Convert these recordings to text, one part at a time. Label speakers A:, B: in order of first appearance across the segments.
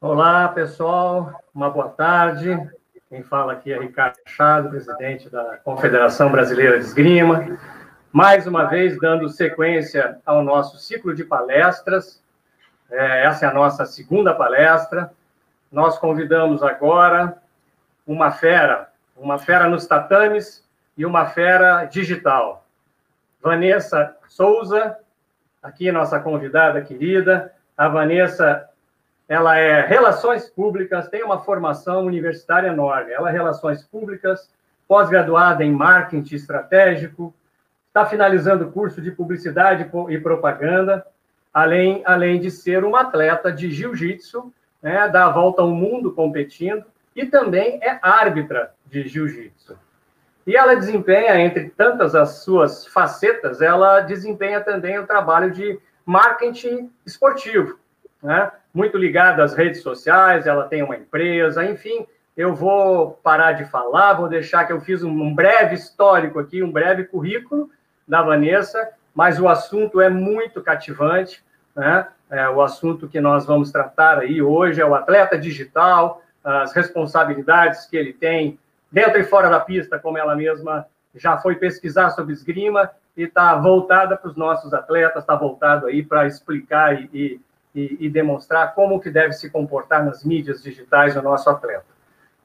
A: Olá, pessoal. Uma boa tarde. Quem fala aqui é Ricardo Machado, presidente da Confederação Brasileira de Esgrima. Mais uma vez, dando sequência ao nosso ciclo de palestras. É, essa é a nossa segunda palestra. Nós convidamos agora uma fera, uma fera nos tatames e uma fera digital. Vanessa Souza, aqui nossa convidada querida. A Vanessa ela é Relações Públicas, tem uma formação universitária enorme. Ela é Relações Públicas, pós-graduada em Marketing Estratégico, está finalizando o curso de Publicidade e Propaganda, além, além de ser uma atleta de Jiu-Jitsu, né, dá a volta ao mundo competindo, e também é árbitra de Jiu-Jitsu. E ela desempenha, entre tantas as suas facetas, ela desempenha também o trabalho de marketing esportivo, né? muito ligada às redes sociais, ela tem uma empresa, enfim, eu vou parar de falar, vou deixar que eu fiz um breve histórico aqui, um breve currículo da Vanessa, mas o assunto é muito cativante, né? É, o assunto que nós vamos tratar aí hoje é o atleta digital, as responsabilidades que ele tem dentro e fora da pista, como ela mesma já foi pesquisar sobre esgrima e está voltada para os nossos atletas, está voltado aí para explicar e, e e, e, demonstrar como que deve se comportar nas mídias digitais o nosso atleta.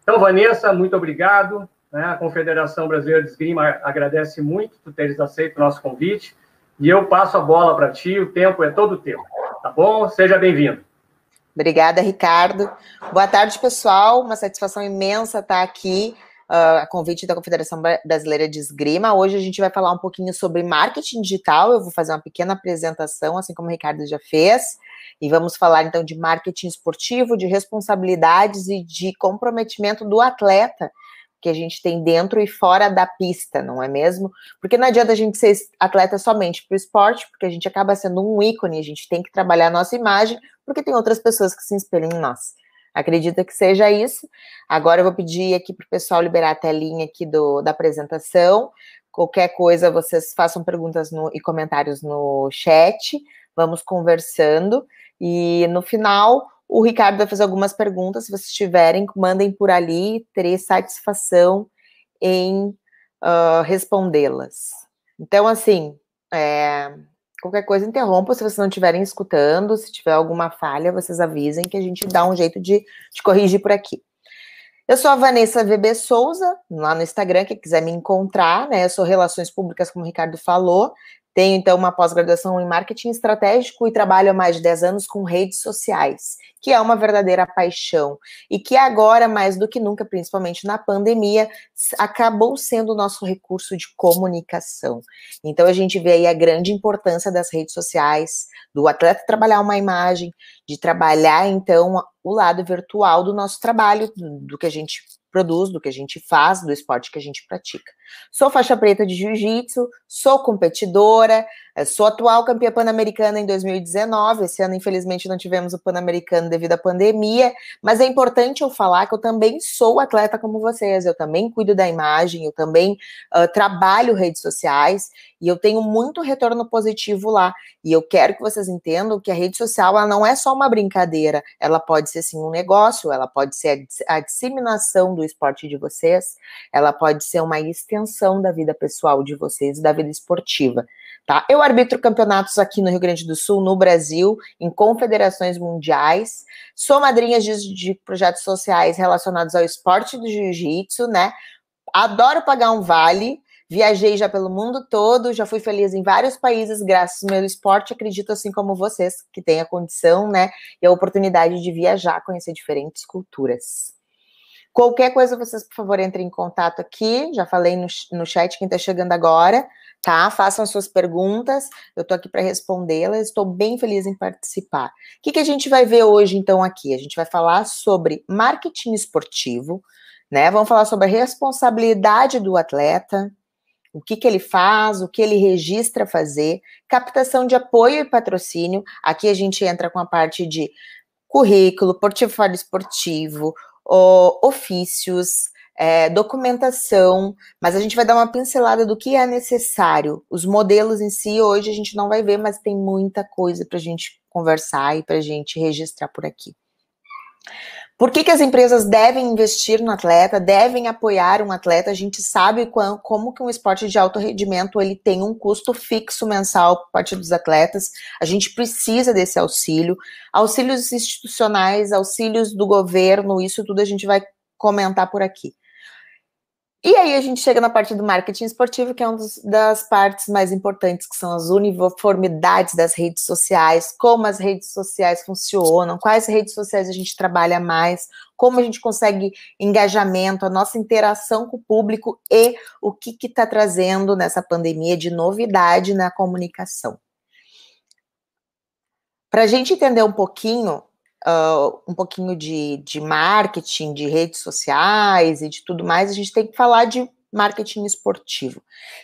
A: Então, Vanessa, muito obrigado. Né? A Confederação Brasileira de Esgrima agradece muito por teres aceito o nosso convite. E eu passo a bola para ti, o tempo é todo teu. Tá bom? Seja bem-vindo.
B: Obrigada, Ricardo. Boa tarde, pessoal. Uma satisfação imensa estar aqui a convite da Confederação Brasileira de Esgrima. Hoje a gente vai falar um pouquinho sobre marketing digital. Eu vou fazer uma pequena apresentação, assim como o Ricardo já fez. E vamos falar então de marketing esportivo, de responsabilidades e de comprometimento do atleta que a gente tem dentro e fora da pista, não é mesmo? Porque não adianta a gente ser atleta somente para o esporte, porque a gente acaba sendo um ícone, a gente tem que trabalhar a nossa imagem, porque tem outras pessoas que se espelham em nós. Acredita que seja isso? Agora eu vou pedir aqui para o pessoal liberar a telinha aqui do, da apresentação. Qualquer coisa, vocês façam perguntas no, e comentários no chat vamos conversando. E no final, o Ricardo vai fazer algumas perguntas. Se vocês tiverem, mandem por ali, terei satisfação em uh, respondê-las. Então, assim, é, qualquer coisa interrompa se vocês não estiverem escutando. Se tiver alguma falha, vocês avisem que a gente dá um jeito de, de corrigir por aqui. Eu sou a Vanessa VB Souza, lá no Instagram, quem quiser me encontrar, né? Eu sou Relações Públicas, como o Ricardo falou. Tenho, então, uma pós-graduação em marketing estratégico e trabalho há mais de 10 anos com redes sociais, que é uma verdadeira paixão e que agora, mais do que nunca, principalmente na pandemia, acabou sendo o nosso recurso de comunicação. Então, a gente vê aí a grande importância das redes sociais, do atleta trabalhar uma imagem, de trabalhar, então, o lado virtual do nosso trabalho, do que a gente produz, do que a gente faz, do esporte que a gente pratica. Sou faixa preta de jiu-jitsu, sou competidora, eh, sou atual campeã pan-americana em 2019. Esse ano, infelizmente, não tivemos o pan-americano devido à pandemia, mas é importante eu falar que eu também sou atleta como vocês. Eu também cuido da imagem, eu também uh, trabalho redes sociais e eu tenho muito retorno positivo lá. E eu quero que vocês entendam que a rede social ela não é só uma brincadeira, ela pode ser sim um negócio, ela pode ser a, a disseminação do esporte de vocês, ela pode ser uma extensão da vida pessoal de vocês, da vida esportiva. Tá? Eu arbitro campeonatos aqui no Rio Grande do Sul, no Brasil, em confederações mundiais. Sou madrinha de, de projetos sociais relacionados ao esporte do jiu-jitsu, né? Adoro pagar um vale. Viajei já pelo mundo todo, já fui feliz em vários países graças ao meu esporte. Acredito assim como vocês, que têm a condição, né, e a oportunidade de viajar, conhecer diferentes culturas. Qualquer coisa, vocês, por favor, entrem em contato aqui. Já falei no, no chat, quem está chegando agora, tá? Façam suas perguntas, eu estou aqui para respondê-las. Estou bem feliz em participar. O que, que a gente vai ver hoje, então, aqui? A gente vai falar sobre marketing esportivo, né? Vamos falar sobre a responsabilidade do atleta, o que, que ele faz, o que ele registra fazer, captação de apoio e patrocínio. Aqui a gente entra com a parte de currículo, portfólio esportivo, ofícios, é, documentação, mas a gente vai dar uma pincelada do que é necessário. Os modelos em si, hoje a gente não vai ver, mas tem muita coisa para a gente conversar e para a gente registrar por aqui. Por que, que as empresas devem investir no atleta, devem apoiar um atleta? A gente sabe como, como que um esporte de alto rendimento ele tem um custo fixo mensal por parte dos atletas. A gente precisa desse auxílio, auxílios institucionais, auxílios do governo, isso tudo a gente vai comentar por aqui. E aí a gente chega na parte do marketing esportivo, que é uma das partes mais importantes, que são as uniformidades das redes sociais, como as redes sociais funcionam, quais redes sociais a gente trabalha mais, como a gente consegue engajamento, a nossa interação com o público e o que está trazendo nessa pandemia de novidade na comunicação. Para a gente entender um pouquinho uh, um pouquinho de, de marketing, de redes sociais e de tudo mais, a gente tem que falar de marketing esportivo.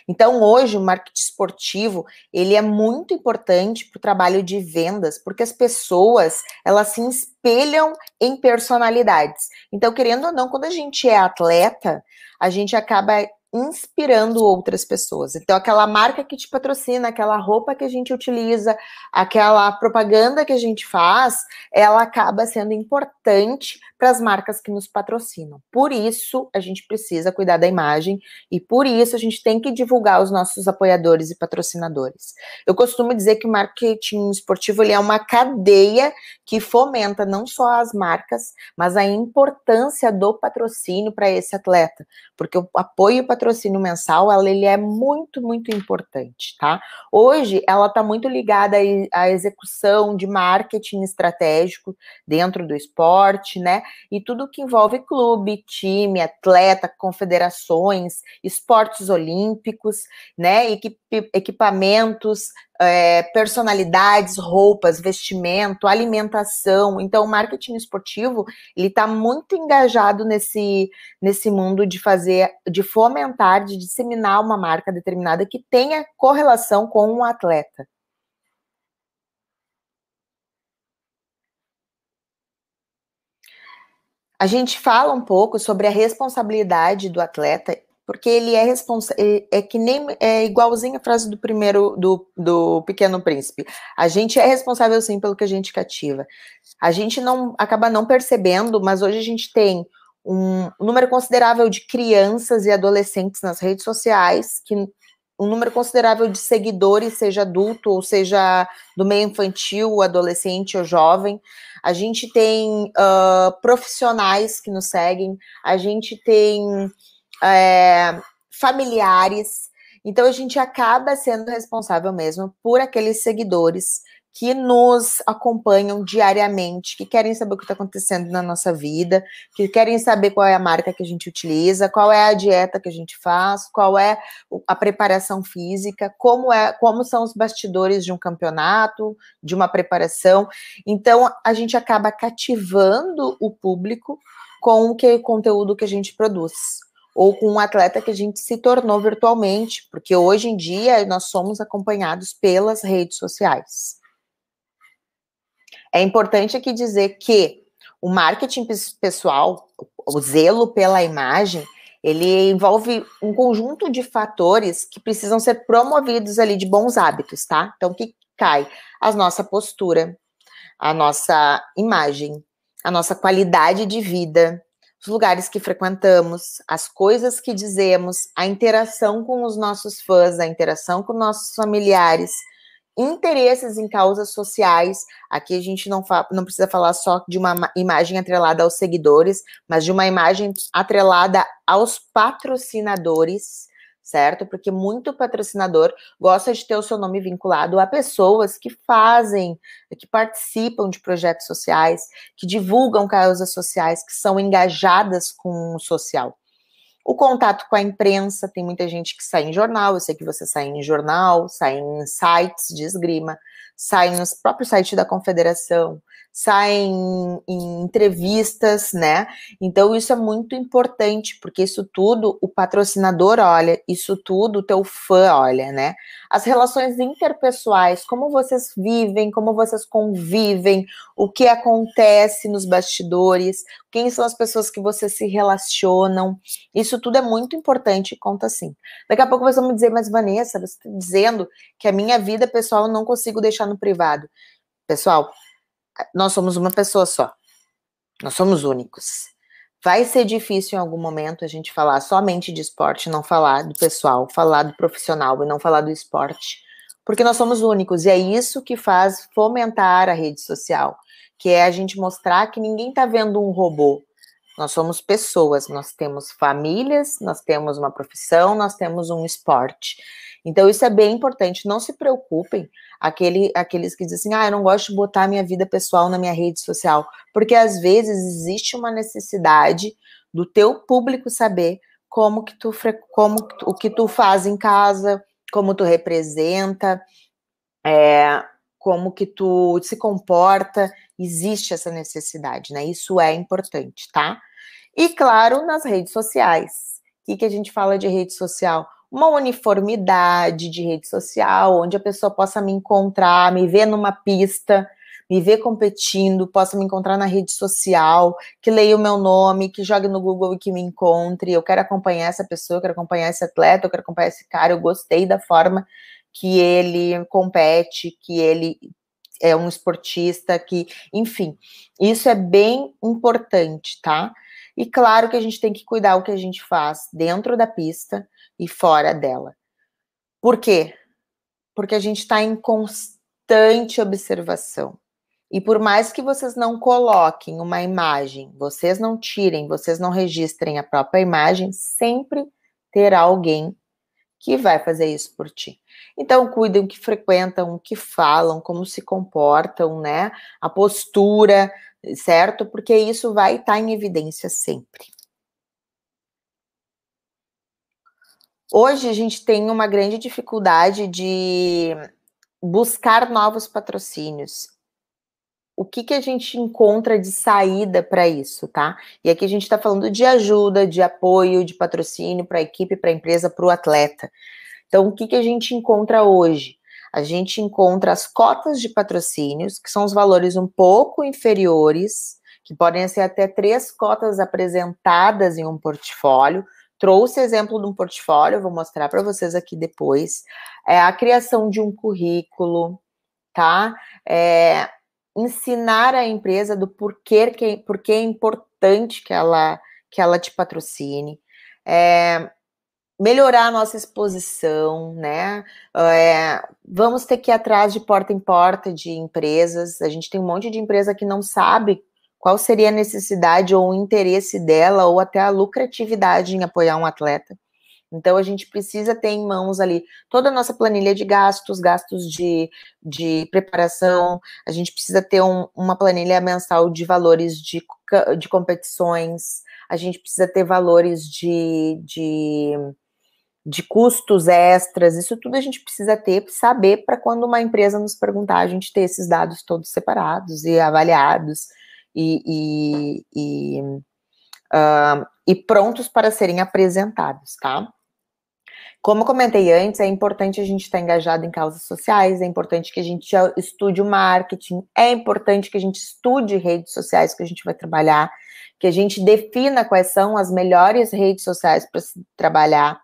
B: Então, hoje, o marketing esportivo, ele é muito importante para o trabalho de vendas, porque as pessoas, elas se espelham em personalidades. Então, querendo ou não, quando a gente é atleta, a gente acaba inspirando outras pessoas. Então, aquela marca que te patrocina, aquela roupa que a gente utiliza, aquela propaganda que a gente faz, ela acaba sendo importante para as marcas que nos patrocinam. Por isso, a gente precisa cuidar da imagem e por isso a gente tem que divulgar os nossos apoiadores e patrocinadores. Eu costumo dizer que o marketing esportivo é uma cadeia que fomenta não só as marcas, mas a importância do patrocínio para esse atleta, porque o apoio patrocínio mensal, ela, ele é muito, muito importante, tá? Hoje, ela está muito ligada à execução de marketing estratégico dentro do esporte, né? e tudo que envolve clube, time, atleta, confederações, esportes olímpicos, né, equipamentos, é, personalidades, roupas, vestimento, alimentação. Então, o marketing esportivo ele está muito engajado nesse, nesse mundo de fazer, de fomentar, de disseminar uma marca determinada que tenha correlação com um atleta. A gente fala um pouco sobre a responsabilidade do atleta, porque ele é responsável, é que nem é igualzinho a frase do primeiro do, do Pequeno Príncipe. A gente é responsável sim pelo que a gente cativa. A gente não acaba não percebendo, mas hoje a gente tem um, número considerável de crianças e adolescentes nas redes sociais que um número considerável de seguidores, seja adulto ou seja do meio infantil, adolescente ou jovem. A gente tem uh, profissionais que nos seguem, a gente tem é, familiares. Então a gente acaba sendo responsável mesmo por aqueles seguidores que nos acompanham diariamente, que querem saber o que está acontecendo na nossa vida, que querem saber qual é a marca que a gente utiliza, qual é a dieta que a gente faz, qual é a preparação física, como é, como são os bastidores de um campeonato, de uma preparação. Então a gente acaba cativando o público com o, que, o conteúdo que a gente produz ou com um atleta que a gente se tornou virtualmente, porque hoje em dia nós somos acompanhados pelas redes sociais. É importante aqui dizer que o marketing pessoal, o zelo pela imagem, ele envolve um conjunto de fatores que precisam ser promovidos ali de bons hábitos, tá? Então, o que cai? A nossa postura, a nossa imagem, a nossa qualidade de vida, os lugares que frequentamos, as coisas que dizemos, a interação com os nossos fãs, a interação com nossos familiares, interesses em causas sociais. Aqui a gente não, não precisa falar só de uma imagem atrelada aos seguidores, mas de uma imagem atrelada aos patrocinadores, certo? Porque muito patrocinador gosta de ter o seu nome vinculado a pessoas que fazem, que participam de projetos sociais, que divulgam causas sociais, que são engajadas com o social. O contato com a imprensa, tem muita gente que sai em jornal, eu sei que você sai em jornal, sai em sites de esgrima, sai nos próprios sites da confederação, saem em entrevistas, né? Então isso é muito importante, porque isso tudo o patrocinador olha, isso tudo o teu fã olha, né? As relações interpessoais, como vocês vivem, como vocês convivem, o que acontece nos bastidores, quem são as pessoas que vocês se relacionam, isso tudo é muito importante conta sim. Daqui a pouco vocês vão me dizer, mas Vanessa, você está dizendo que a minha vida pessoal eu não consigo deixar no privado. Pessoal, nós somos uma pessoa só. Nós somos únicos. Vai ser difícil em algum momento a gente falar somente de esporte, não falar do pessoal, falar do profissional e não falar do esporte, porque nós somos únicos e é isso que faz fomentar a rede social, que é a gente mostrar que ninguém está vendo um robô. Nós somos pessoas, nós temos famílias, nós temos uma profissão, nós temos um esporte. Então, isso é bem importante. Não se preocupem, aquele, aqueles que dizem assim, ah, eu não gosto de botar minha vida pessoal na minha rede social, porque às vezes existe uma necessidade do teu público saber como que tu, como o que tu faz em casa, como tu representa, é, como que tu se comporta, existe essa necessidade, né? Isso é importante, tá? E claro, nas redes sociais. O que, que a gente fala de rede social? uma uniformidade de rede social, onde a pessoa possa me encontrar, me ver numa pista, me ver competindo, possa me encontrar na rede social, que leia o meu nome, que jogue no Google e que me encontre. Eu quero acompanhar essa pessoa, eu quero acompanhar esse atleta, eu quero acompanhar esse cara. Eu gostei da forma que ele compete, que ele é um esportista, que, enfim, isso é bem importante, tá? E claro que a gente tem que cuidar o que a gente faz dentro da pista, e fora dela. Por quê? Porque a gente está em constante observação. E por mais que vocês não coloquem uma imagem, vocês não tirem, vocês não registrem a própria imagem, sempre terá alguém que vai fazer isso por ti. Então, cuidem o que frequentam, o que falam, como se comportam, né? A postura, certo? Porque isso vai estar tá em evidência sempre. Hoje a gente tem uma grande dificuldade de buscar novos patrocínios. O que, que a gente encontra de saída para isso, tá? E aqui a gente está falando de ajuda, de apoio, de patrocínio para a equipe, para a empresa, para o atleta. Então, o que, que a gente encontra hoje? A gente encontra as cotas de patrocínios, que são os valores um pouco inferiores, que podem ser até três cotas apresentadas em um portfólio, trouxe exemplo de um portfólio, vou mostrar para vocês aqui depois. É a criação de um currículo, tá? É, ensinar a empresa do porquê que, porquê é importante que ela, que ela te patrocine. É, melhorar a nossa exposição, né? É, vamos ter que ir atrás de porta em porta de empresas. A gente tem um monte de empresa que não sabe qual seria a necessidade ou o interesse dela, ou até a lucratividade em apoiar um atleta. Então, a gente precisa ter em mãos ali toda a nossa planilha de gastos, gastos de, de preparação, a gente precisa ter um, uma planilha mensal de valores de, de competições, a gente precisa ter valores de, de, de custos extras, isso tudo a gente precisa ter, saber para quando uma empresa nos perguntar, a gente ter esses dados todos separados e avaliados e, e, e, uh, e prontos para serem apresentados, tá? Como comentei antes, é importante a gente estar engajado em causas sociais, é importante que a gente estude o marketing, é importante que a gente estude redes sociais que a gente vai trabalhar, que a gente defina quais são as melhores redes sociais para se trabalhar,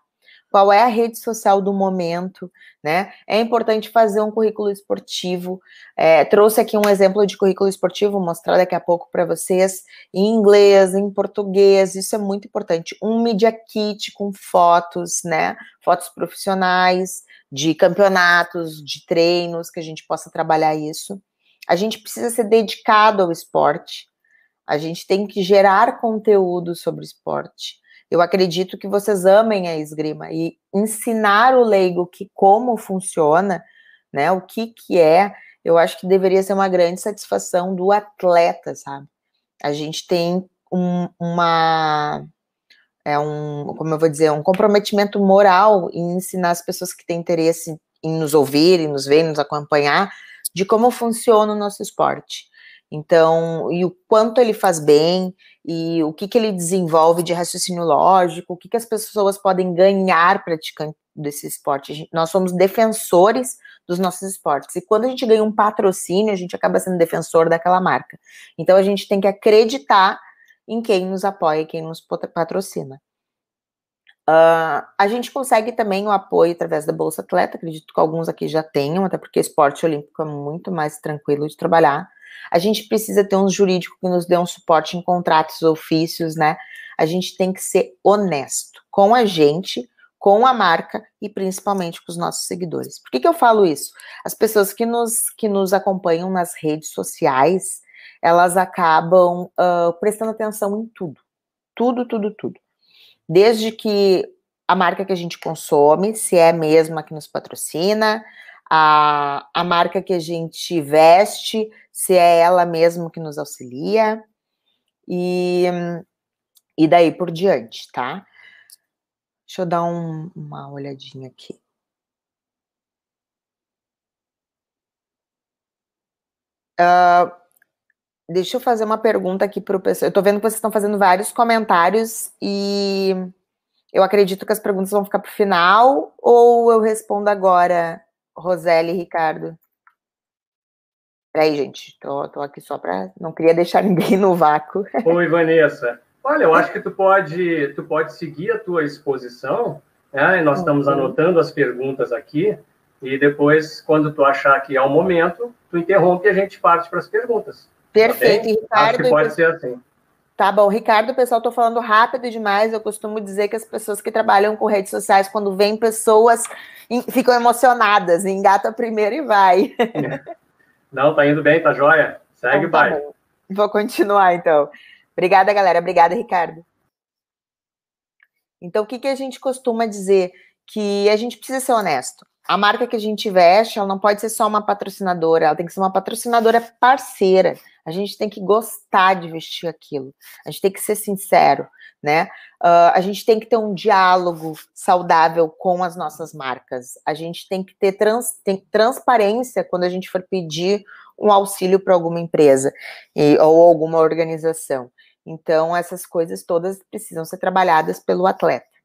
B: qual é a rede social do momento, né? É importante fazer um currículo esportivo. É, trouxe aqui um exemplo de currículo esportivo, vou mostrar daqui a pouco para vocês, em inglês, em português, isso é muito importante. Um media kit com fotos, né? Fotos profissionais, de campeonatos, de treinos, que a gente possa trabalhar isso. A gente precisa ser dedicado ao esporte. A gente tem que gerar conteúdo sobre esporte. Eu acredito que vocês amem a esgrima e ensinar o leigo que como funciona, né, o que que é, eu acho que deveria ser uma grande satisfação do atleta, sabe? A gente tem um, uma é um, como eu vou dizer, um comprometimento moral em ensinar as pessoas que têm interesse em nos ouvir, em nos ver, em nos acompanhar, de como funciona o nosso esporte. Então, e o quanto ele faz bem, e o que, que ele desenvolve de raciocínio lógico, o que, que as pessoas podem ganhar praticando desse esporte. Gente, nós somos defensores dos nossos esportes. E quando a gente ganha um patrocínio, a gente acaba sendo defensor daquela marca. Então, a gente tem que acreditar em quem nos apoia, quem nos patrocina. Uh, a gente consegue também o apoio através da Bolsa Atleta, acredito que alguns aqui já tenham, até porque esporte olímpico é muito mais tranquilo de trabalhar. A gente precisa ter um jurídico que nos dê um suporte em contratos, ofícios, né? A gente tem que ser honesto com a gente, com a marca e principalmente com os nossos seguidores. Por que, que eu falo isso? As pessoas que nos, que nos acompanham nas redes sociais, elas acabam uh, prestando atenção em tudo. Tudo, tudo, tudo. Desde que a marca que a gente consome, se é mesmo a que nos patrocina, a, a marca que a gente veste, se é ela mesmo que nos auxilia, e, e daí por diante, tá? Deixa eu dar um, uma olhadinha aqui. Uh, deixa eu fazer uma pergunta aqui para o pessoal. Eu estou vendo que vocês estão fazendo vários comentários e eu acredito que as perguntas vão ficar para o final ou eu respondo agora, Roseli e Ricardo? Peraí, gente, tô, tô aqui só para. Não queria deixar ninguém no vácuo.
A: Oi, Vanessa. Olha, eu acho que tu pode, tu pode seguir a tua exposição, né? nós estamos uhum. anotando as perguntas aqui, e depois, quando tu achar que é o momento, tu interrompe e a gente parte para as perguntas.
B: Perfeito, tá Ricardo.
A: Acho que pode ser assim.
B: Tá bom, Ricardo, pessoal, estou falando rápido demais. Eu costumo dizer que as pessoas que trabalham com redes sociais, quando vêm pessoas, ficam emocionadas, engata primeiro e vai.
A: Não, tá indo bem, tá jóia. Segue, então, tá. Bom.
B: Vou continuar, então. Obrigada, galera. Obrigada, Ricardo. Então, o que, que a gente costuma dizer? Que a gente precisa ser honesto. A marca que a gente veste, ela não pode ser só uma patrocinadora, ela tem que ser uma patrocinadora parceira. A gente tem que gostar de vestir aquilo. A gente tem que ser sincero, né? Uh, a gente tem que ter um diálogo saudável com as nossas marcas. A gente tem que ter trans, tem transparência quando a gente for pedir um auxílio para alguma empresa e, ou alguma organização. Então, essas coisas todas precisam ser trabalhadas pelo atleta.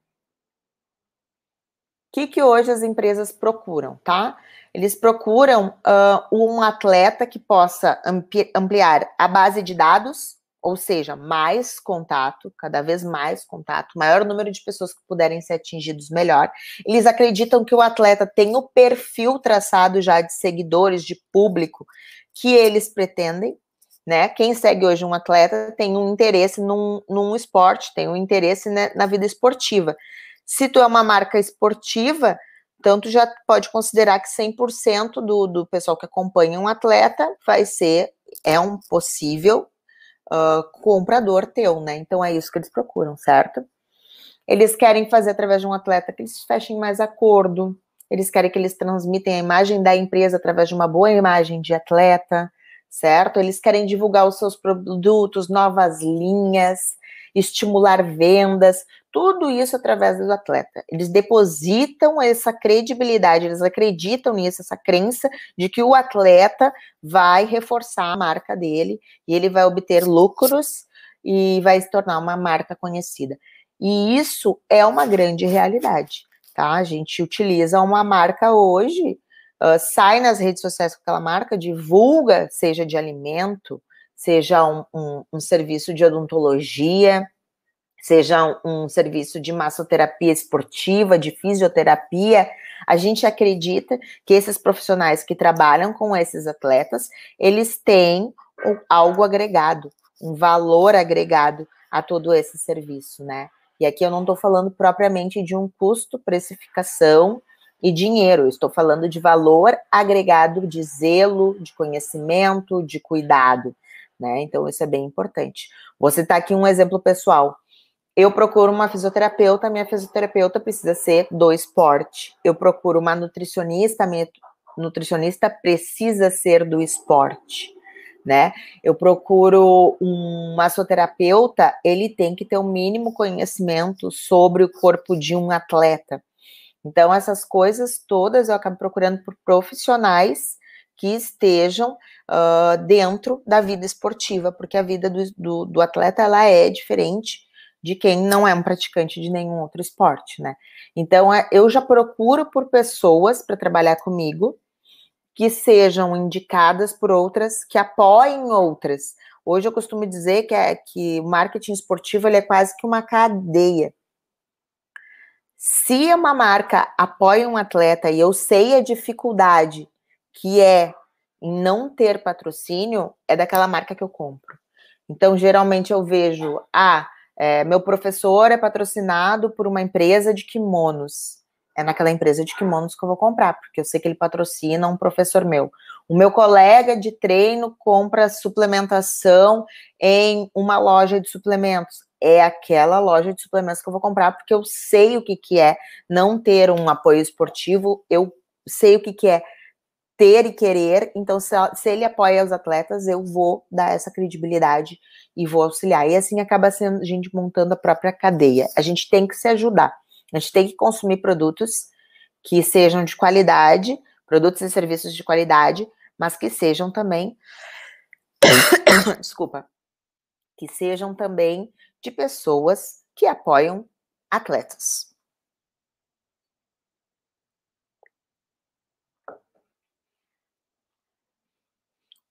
B: Que, que hoje as empresas procuram, tá? Eles procuram uh, um atleta que possa ampli ampliar a base de dados, ou seja, mais contato, cada vez mais contato, maior número de pessoas que puderem ser atingidos, melhor. Eles acreditam que o atleta tem o perfil traçado já de seguidores, de público que eles pretendem, né? Quem segue hoje um atleta tem um interesse num, num esporte, tem um interesse né, na vida esportiva. Se tu é uma marca esportiva, tanto já pode considerar que 100% do, do pessoal que acompanha um atleta vai ser, é um possível uh, comprador teu, né? Então é isso que eles procuram, certo? Eles querem fazer através de um atleta que eles fechem mais acordo, eles querem que eles transmitem a imagem da empresa através de uma boa imagem de atleta, certo? Eles querem divulgar os seus produtos, novas linhas, estimular vendas, tudo isso através do atleta. Eles depositam essa credibilidade, eles acreditam nisso, essa crença de que o atleta vai reforçar a marca dele e ele vai obter lucros e vai se tornar uma marca conhecida. E isso é uma grande realidade, tá? A gente utiliza uma marca hoje uh, sai nas redes sociais com aquela marca, divulga, seja de alimento, seja um, um, um serviço de odontologia, seja um, serviço de massoterapia esportiva, de fisioterapia, a gente acredita que esses profissionais que trabalham com esses atletas, eles têm algo agregado, um valor agregado a todo esse serviço, né? E aqui eu não estou falando propriamente de um custo, precificação e dinheiro. Eu estou falando de valor agregado de zelo, de conhecimento, de cuidado, né? Então isso é bem importante. Vou citar aqui um exemplo pessoal. Eu procuro uma fisioterapeuta, minha fisioterapeuta precisa ser do esporte. Eu procuro uma nutricionista, minha nutricionista precisa ser do esporte, né? Eu procuro um massoterapeuta, ele tem que ter o um mínimo conhecimento sobre o corpo de um atleta. Então, essas coisas todas eu acabo procurando por profissionais que estejam uh, dentro da vida esportiva, porque a vida do, do, do, atleta ela é diferente de quem não é um praticante de nenhum outro esporte, né? Então, é, eu já procuro por pessoas para trabalhar comigo que sejam indicadas por outras, que apoiem outras. Hoje eu costumo dizer que, é, que o marketing esportivo ele é quase que uma cadeia. Se uma marca apoia um atleta e eu sei a dificuldade que é em não ter patrocínio é daquela marca que eu compro. Então, geralmente eu vejo, ah, é, meu professor é patrocinado por uma empresa de kimonos. É naquela empresa de kimonos que eu vou comprar, porque eu sei que ele patrocina um professor meu. O meu colega de treino compra suplementação em uma loja de suplementos. É aquela loja de suplementos que eu vou comprar, porque eu sei o que, que é não ter um apoio esportivo, eu sei o que, que é ter e querer. Então, se, se ele apoia os atletas, eu vou dar essa credibilidade e vou auxiliar. E assim acaba sendo a gente montando a própria cadeia. A gente tem que se ajudar. A gente tem que consumir produtos que sejam de qualidade, produtos e serviços de qualidade, mas que sejam também. Desculpa. Que sejam também de pessoas que apoiam atletas.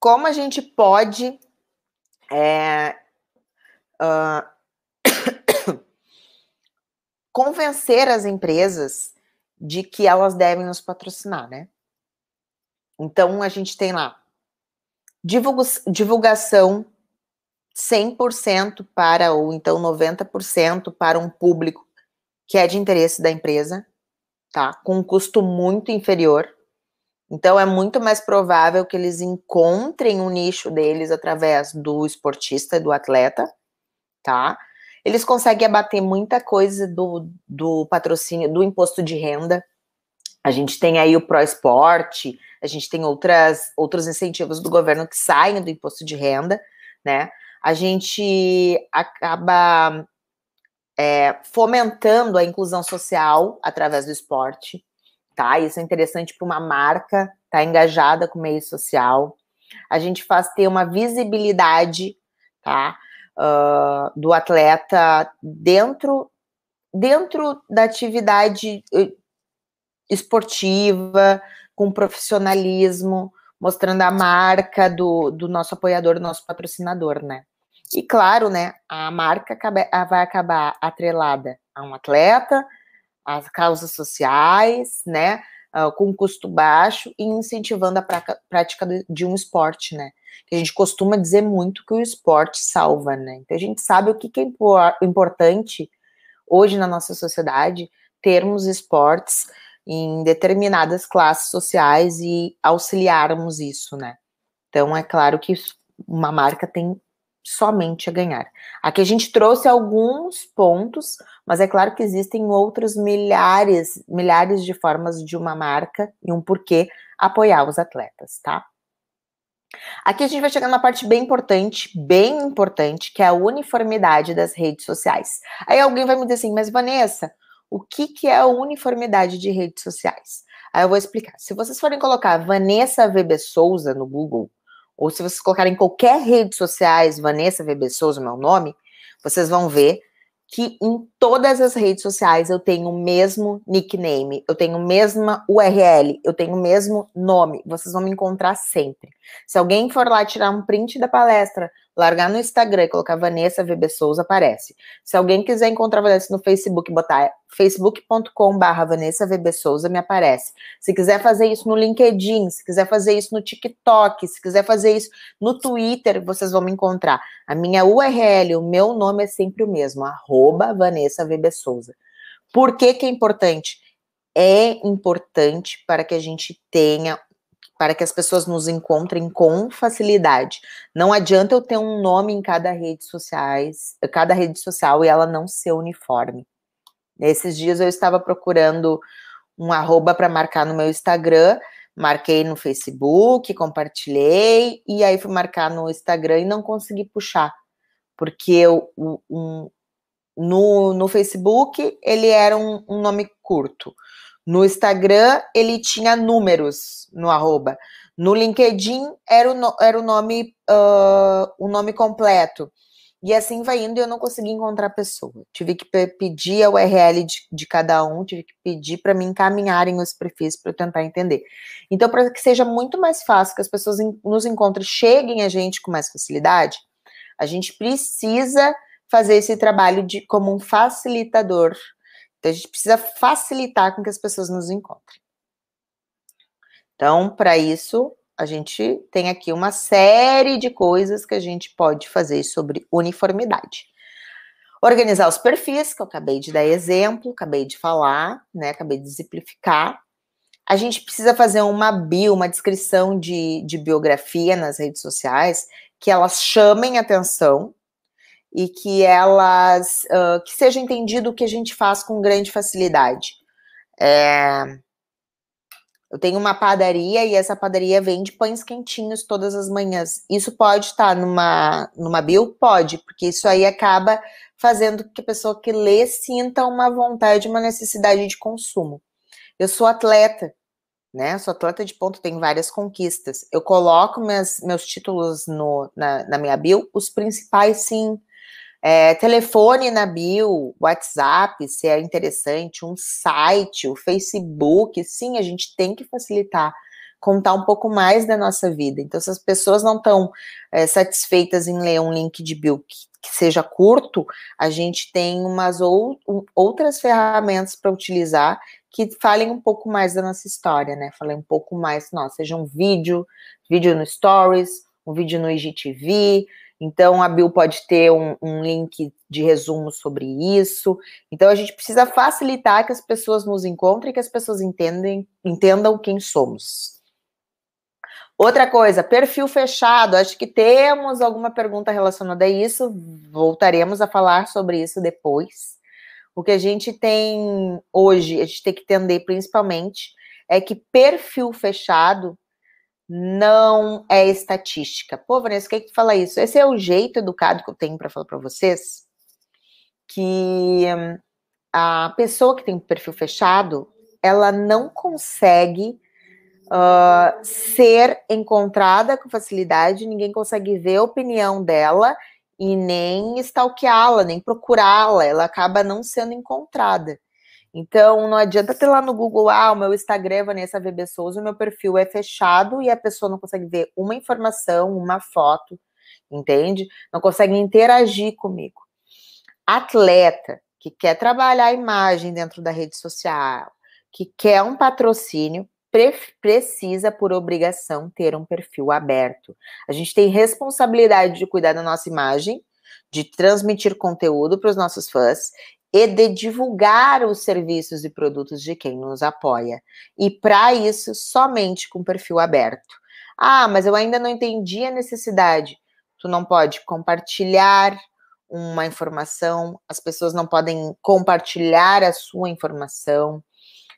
B: Como a gente pode é, uh, convencer as empresas de que elas devem nos patrocinar, né? Então, a gente tem lá divulgação 100% para, ou então 90% para um público que é de interesse da empresa, tá? Com um custo muito inferior. Então, é muito mais provável que eles encontrem um nicho deles através do esportista, do atleta, tá? Eles conseguem abater muita coisa do, do patrocínio, do imposto de renda. A gente tem aí o Pro Esporte, a gente tem outras, outros incentivos do governo que saem do imposto de renda, né? A gente acaba é, fomentando a inclusão social através do esporte tá? Isso é interessante para uma marca estar tá engajada com o meio social. A gente faz ter uma visibilidade, tá? Uh, do atleta dentro dentro da atividade eh, esportiva, com profissionalismo, mostrando a marca do, do nosso apoiador, do nosso patrocinador, né? E claro, né, a marca vai acabar atrelada a um atleta, as causas sociais, né, uh, com custo baixo e incentivando a prática de um esporte, né? A gente costuma dizer muito que o esporte salva, né? Então a gente sabe o que, que é importante hoje na nossa sociedade termos esportes em determinadas classes sociais e auxiliarmos isso, né? Então é claro que uma marca tem somente a ganhar. Aqui a gente trouxe alguns pontos, mas é claro que existem outros milhares, milhares de formas de uma marca e um porquê apoiar os atletas, tá? Aqui a gente vai chegar numa parte bem importante, bem importante, que é a uniformidade das redes sociais. Aí alguém vai me dizer assim, mas Vanessa, o que, que é a uniformidade de redes sociais? Aí eu vou explicar. Se vocês forem colocar Vanessa VB Souza no Google, ou se vocês colocarem em qualquer rede sociais, Vanessa VB Souza, meu nome, vocês vão ver que em todas as redes sociais eu tenho o mesmo nickname, eu tenho a mesma URL, eu tenho o mesmo nome. Vocês vão me encontrar sempre. Se alguém for lá tirar um print da palestra, largar no Instagram e colocar Vanessa VB Souza, aparece. Se alguém quiser encontrar Vanessa no Facebook, botar facebook.com.br Vanessa VB Souza, me aparece. Se quiser fazer isso no LinkedIn, se quiser fazer isso no TikTok, se quiser fazer isso no Twitter, vocês vão me encontrar. A minha URL, o meu nome é sempre o mesmo, arroba Vanessa VB Souza. Por que que é importante? É importante para que a gente tenha para que as pessoas nos encontrem com facilidade. Não adianta eu ter um nome em cada rede sociais, cada rede social e ela não ser uniforme. Nesses dias eu estava procurando um arroba para marcar no meu Instagram, marquei no Facebook, compartilhei, e aí fui marcar no Instagram e não consegui puxar, porque eu, um, no, no Facebook ele era um, um nome curto. No Instagram, ele tinha números no arroba. No LinkedIn, era o, era o nome uh, o nome completo. E assim vai indo e eu não consegui encontrar a pessoa. Tive que pedir a URL de, de cada um, tive que pedir para me encaminharem os perfis para eu tentar entender. Então, para que seja muito mais fácil, que as pessoas nos encontrem, cheguem a gente com mais facilidade, a gente precisa fazer esse trabalho de como um facilitador então, a gente precisa facilitar com que as pessoas nos encontrem. Então, para isso, a gente tem aqui uma série de coisas que a gente pode fazer sobre uniformidade. Organizar os perfis, que eu acabei de dar exemplo, acabei de falar, né? Acabei de exemplificar. A gente precisa fazer uma bio, uma descrição de, de biografia nas redes sociais, que elas chamem atenção e que elas uh, que seja entendido o que a gente faz com grande facilidade. É, eu tenho uma padaria e essa padaria vende pães quentinhos todas as manhãs. Isso pode estar numa, numa bio? Pode, porque isso aí acaba fazendo que a pessoa que lê sinta uma vontade, uma necessidade de consumo. Eu sou atleta, né? Sou atleta de ponto, tenho várias conquistas. Eu coloco meus, meus títulos no, na, na minha bio, os principais sim. É, telefone na bio, WhatsApp, se é interessante, um site, o Facebook, sim, a gente tem que facilitar, contar um pouco mais da nossa vida. Então, se as pessoas não estão é, satisfeitas em ler um link de bio que, que seja curto, a gente tem umas ou, outras ferramentas para utilizar que falem um pouco mais da nossa história, né? Falem um pouco mais, nossa, seja um vídeo, vídeo no Stories, um vídeo no IGTV, então, a Bill pode ter um, um, link de resumo sobre isso. Então, a gente precisa facilitar que as pessoas nos encontrem, que as pessoas entendem, entendam quem somos. Outra coisa, perfil fechado. Acho que temos alguma pergunta relacionada a isso. Voltaremos a falar sobre isso depois. O que a gente tem hoje, a gente tem que entender principalmente, é que perfil fechado não é estatística. Pô, Vanessa, o que, é que fala isso? Esse é o jeito educado que eu tenho para falar para vocês, que hum, a pessoa que tem perfil fechado, ela não consegue uh, ser encontrada com facilidade, ninguém consegue ver a opinião dela e nem stalkeá-la, nem procurá-la, ela acaba não sendo encontrada. Então, não adianta ter lá no Google, ah, o meu Instagram é Vanessa VB Souza, o meu perfil é fechado e a pessoa não consegue ver uma informação, uma foto, entende? Não consegue interagir comigo. Atleta que quer trabalhar a imagem dentro da rede social, que quer um patrocínio, precisa, por obrigação, ter um perfil aberto. A gente tem responsabilidade de cuidar da nossa imagem, de transmitir conteúdo para os nossos fãs e de divulgar os serviços e produtos de quem nos apoia. E para isso, somente com perfil aberto. Ah, mas eu ainda não entendi a necessidade. Tu não pode compartilhar uma informação, as pessoas não podem compartilhar a sua informação.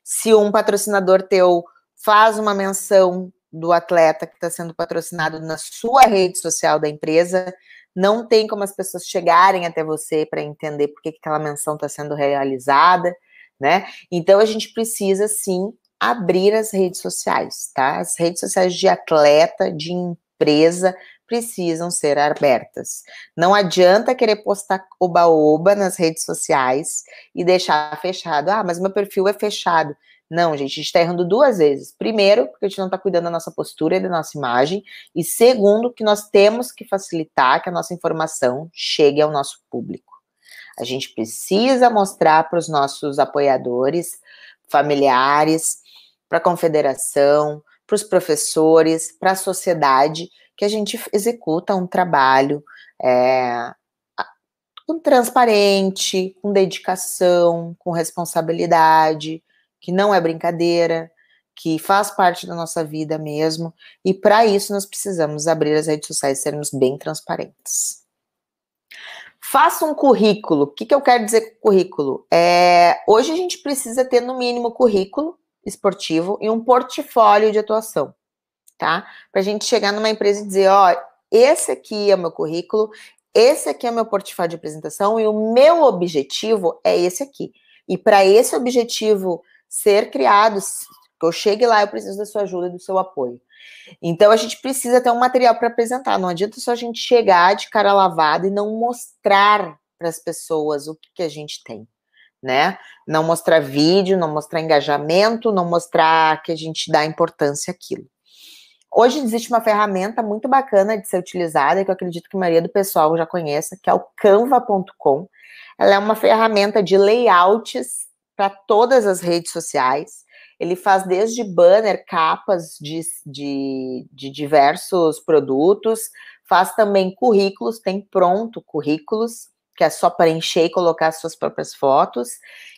B: Se um patrocinador teu faz uma menção do atleta que está sendo patrocinado na sua rede social da empresa, não tem como as pessoas chegarem até você para entender por que, que aquela menção está sendo realizada, né? Então a gente precisa sim abrir as redes sociais, tá? As redes sociais de atleta, de empresa, precisam ser abertas. Não adianta querer postar oba-oba nas redes sociais e deixar fechado. Ah, mas meu perfil é fechado. Não, gente, a gente está errando duas vezes. Primeiro, porque a gente não está cuidando da nossa postura e da nossa imagem. E segundo, que nós temos que facilitar que a nossa informação chegue ao nosso público. A gente precisa mostrar para os nossos apoiadores, familiares, para a confederação, para os professores, para a sociedade, que a gente executa um trabalho é, com transparente, com dedicação, com responsabilidade que não é brincadeira, que faz parte da nossa vida mesmo, e para isso nós precisamos abrir as redes sociais sermos bem transparentes. Faça um currículo. O que, que eu quero dizer com currículo? É, hoje a gente precisa ter no mínimo currículo esportivo e um portfólio de atuação, tá? Para a gente chegar numa empresa e dizer, ó, esse aqui é o meu currículo, esse aqui é o meu portfólio de apresentação e o meu objetivo é esse aqui. E para esse objetivo ser criados. Que eu chegue lá, eu preciso da sua ajuda e do seu apoio. Então a gente precisa ter um material para apresentar. Não adianta só a gente chegar de cara lavada e não mostrar para as pessoas o que, que a gente tem, né? Não mostrar vídeo, não mostrar engajamento, não mostrar que a gente dá importância àquilo. Hoje existe uma ferramenta muito bacana de ser utilizada, que eu acredito que a maioria do pessoal já conheça, que é o canva.com. Ela é uma ferramenta de layouts para todas as redes sociais. ele faz desde banner, capas de, de, de diversos produtos, faz também currículos, tem pronto currículos, que é só preencher e colocar suas próprias fotos.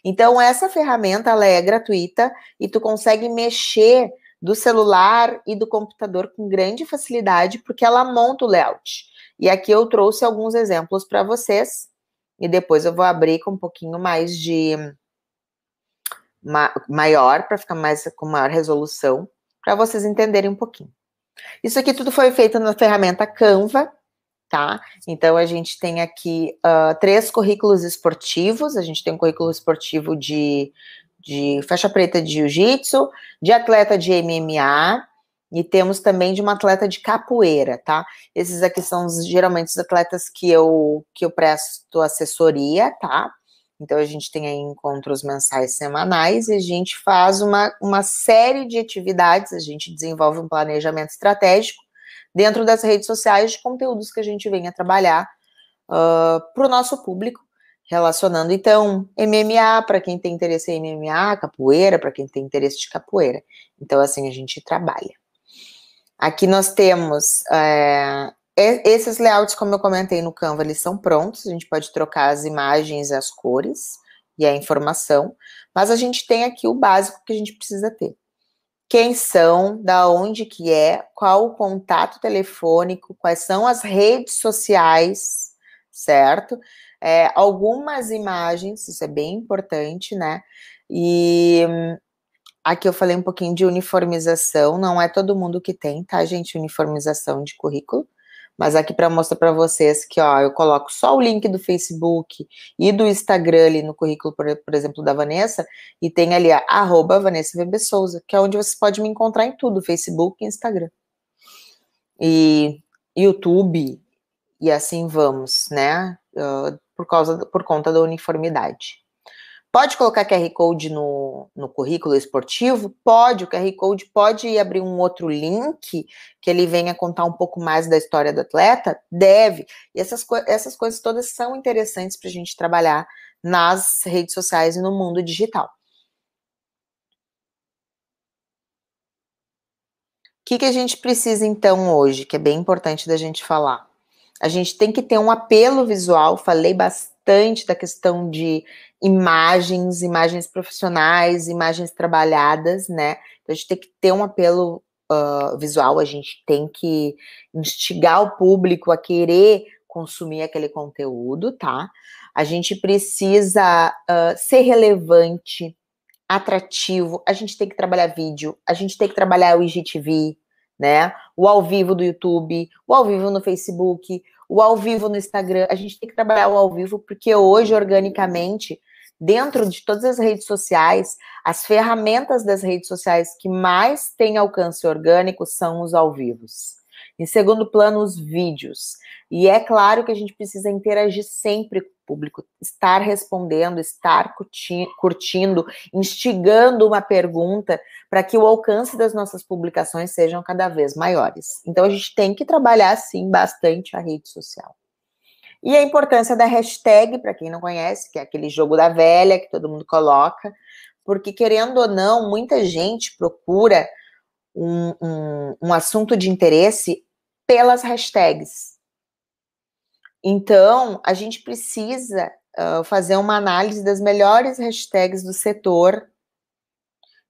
B: Então, essa ferramenta ela é gratuita e tu consegue mexer do celular e do computador com grande facilidade, porque ela monta o layout. E aqui eu trouxe alguns exemplos para vocês, e depois eu vou abrir com um pouquinho mais de ma maior, para ficar mais com maior resolução, para vocês entenderem um pouquinho. Isso aqui tudo foi feito na ferramenta Canva, tá? Então a gente tem aqui uh, três currículos esportivos. A gente tem um currículo esportivo de, de faixa preta de jiu-jitsu, de atleta de MMA, e temos também de uma atleta de capoeira, tá? Esses aqui são geralmente os atletas que eu, que eu presto assessoria, tá? Então a gente tem aí encontros mensais semanais e a gente faz uma, uma série de atividades, a gente desenvolve um planejamento estratégico dentro das redes sociais de conteúdos que a gente venha trabalhar uh, para o nosso público, relacionando então MMA para quem tem interesse em MMA, capoeira para quem tem interesse de capoeira. Então assim a gente trabalha. Aqui nós temos é, esses layouts, como eu comentei no Canva, eles são prontos, a gente pode trocar as imagens, as cores e a informação, mas a gente tem aqui o básico que a gente precisa ter. Quem são, da onde que é, qual o contato telefônico, quais são as redes sociais, certo? É, algumas imagens, isso é bem importante, né? E Aqui eu falei um pouquinho de uniformização, não é todo mundo que tem, tá, gente? Uniformização de currículo. Mas aqui para mostrar para vocês que, ó, eu coloco só o link do Facebook e do Instagram ali no currículo, por, por exemplo, da Vanessa, e tem ali a arroba Vanessa VB Souza, que é onde você pode me encontrar em tudo, Facebook e Instagram. E YouTube, e assim vamos, né? Uh, por causa, por conta da uniformidade. Pode colocar QR Code no, no currículo esportivo? Pode, o QR Code pode abrir um outro link que ele venha contar um pouco mais da história do atleta? Deve. E essas, co essas coisas todas são interessantes para a gente trabalhar nas redes sociais e no mundo digital. O que, que a gente precisa então hoje, que é bem importante da gente falar? A gente tem que ter um apelo visual, falei bastante da questão de imagens, imagens profissionais, imagens trabalhadas, né? Então, a gente tem que ter um apelo uh, visual, a gente tem que instigar o público a querer consumir aquele conteúdo, tá? A gente precisa uh, ser relevante, atrativo, a gente tem que trabalhar vídeo, a gente tem que trabalhar o IGTV, né? O ao vivo do YouTube, o ao vivo no Facebook, o ao vivo no Instagram. A gente tem que trabalhar o ao vivo porque hoje, organicamente, dentro de todas as redes sociais, as ferramentas das redes sociais que mais têm alcance orgânico são os ao vivos. Em segundo plano, os vídeos. E é claro que a gente precisa interagir sempre com o público, estar respondendo, estar curtindo, instigando uma pergunta para que o alcance das nossas publicações sejam cada vez maiores. Então a gente tem que trabalhar sim bastante a rede social. E a importância da hashtag, para quem não conhece, que é aquele jogo da velha que todo mundo coloca, porque querendo ou não, muita gente procura um, um, assunto de interesse pelas hashtags. Então, a gente precisa uh, fazer uma análise das melhores hashtags do setor,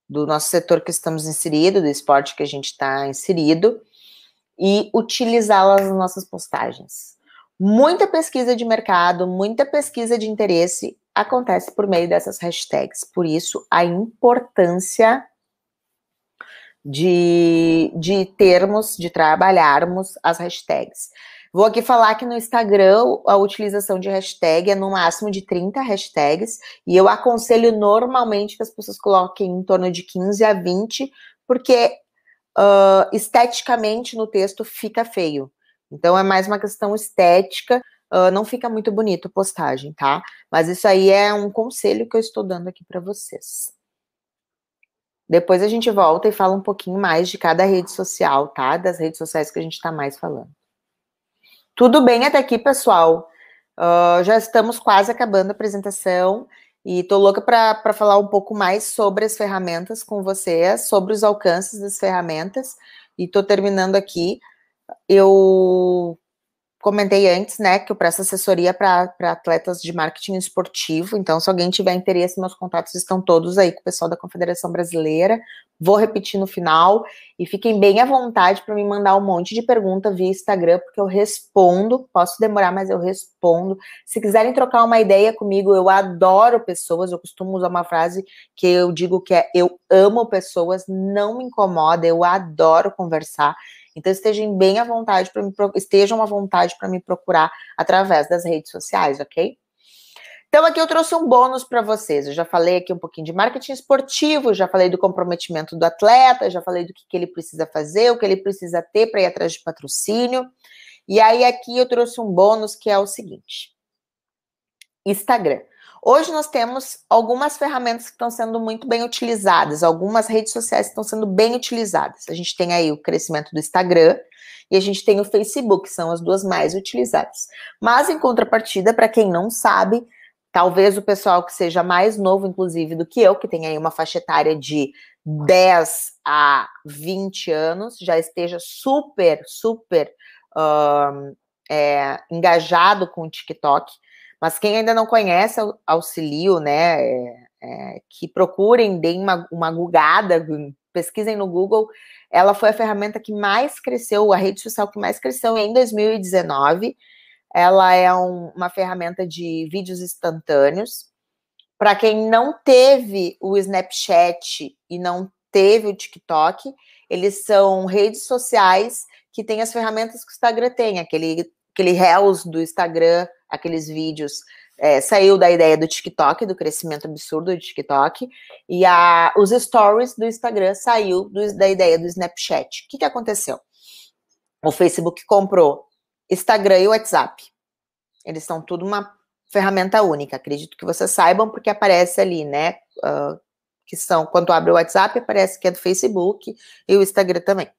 B: do nosso setor que estamos inserido, do esporte que a gente está inserido, e utilizá-las nas nossas postagens. Muita pesquisa de mercado, muita pesquisa de interesse acontece por meio dessas hashtags. Por isso, a importância de, de termos, de trabalharmos as hashtags. Vou aqui falar que no Instagram a utilização de hashtag é no máximo de 30 hashtags, e eu aconselho normalmente que as pessoas coloquem em torno de 15 a 20, porque uh, esteticamente no texto fica feio. Então é mais uma questão estética, uh, não fica muito bonito postagem, tá? Mas isso aí é um conselho que eu estou dando aqui para vocês. Depois a gente volta e fala um pouquinho mais de cada rede social, tá? Das redes sociais que a gente está mais falando. Tudo bem até aqui, pessoal? Uh, já estamos quase acabando a apresentação. E tô louca para falar um pouco mais sobre as ferramentas com vocês, sobre os alcances das ferramentas. E tô terminando aqui. Eu comentei antes, né, que eu presto assessoria para atletas de marketing esportivo. Então, se alguém tiver interesse, meus contatos estão todos aí com o pessoal da Confederação Brasileira. Vou repetir no final e fiquem bem à vontade para me mandar um monte de pergunta via Instagram, porque eu respondo. Posso demorar, mas eu respondo. Se quiserem trocar uma ideia comigo, eu adoro pessoas. Eu costumo usar uma frase que eu digo que é: eu amo pessoas, não me incomoda, eu adoro conversar. Então estejam bem à vontade para me estejam à vontade para me procurar através das redes sociais, ok? Então aqui eu trouxe um bônus para vocês. Eu já falei aqui um pouquinho de marketing esportivo, já falei do comprometimento do atleta, já falei do que, que ele precisa fazer, o que ele precisa ter para ir atrás de patrocínio. E aí aqui eu trouxe um bônus que é o seguinte: Instagram. Hoje nós temos algumas ferramentas que estão sendo muito bem utilizadas, algumas redes sociais estão sendo bem utilizadas. A gente tem aí o crescimento do Instagram e a gente tem o Facebook, são as duas mais utilizadas. Mas em contrapartida, para quem não sabe, talvez o pessoal que seja mais novo, inclusive, do que eu, que tem aí uma faixa etária de 10 a 20 anos, já esteja super, super é, engajado com o TikTok. Mas quem ainda não conhece Auxilio, né, é, é, que procurem, deem uma, uma gugada, pesquisem no Google. Ela foi a ferramenta que mais cresceu, a rede social que mais cresceu em 2019. Ela é um, uma ferramenta de vídeos instantâneos. Para quem não teve o Snapchat e não teve o TikTok, eles são redes sociais que têm as ferramentas que o Instagram tem, aquele, aquele Reels do Instagram aqueles vídeos, é, saiu da ideia do TikTok, do crescimento absurdo do TikTok, e a, os stories do Instagram saiu do, da ideia do Snapchat. O que, que aconteceu? O Facebook comprou Instagram e WhatsApp. Eles são tudo uma ferramenta única, acredito que vocês saibam, porque aparece ali, né? Uh, que são, quando abre o WhatsApp, aparece que é do Facebook e o Instagram também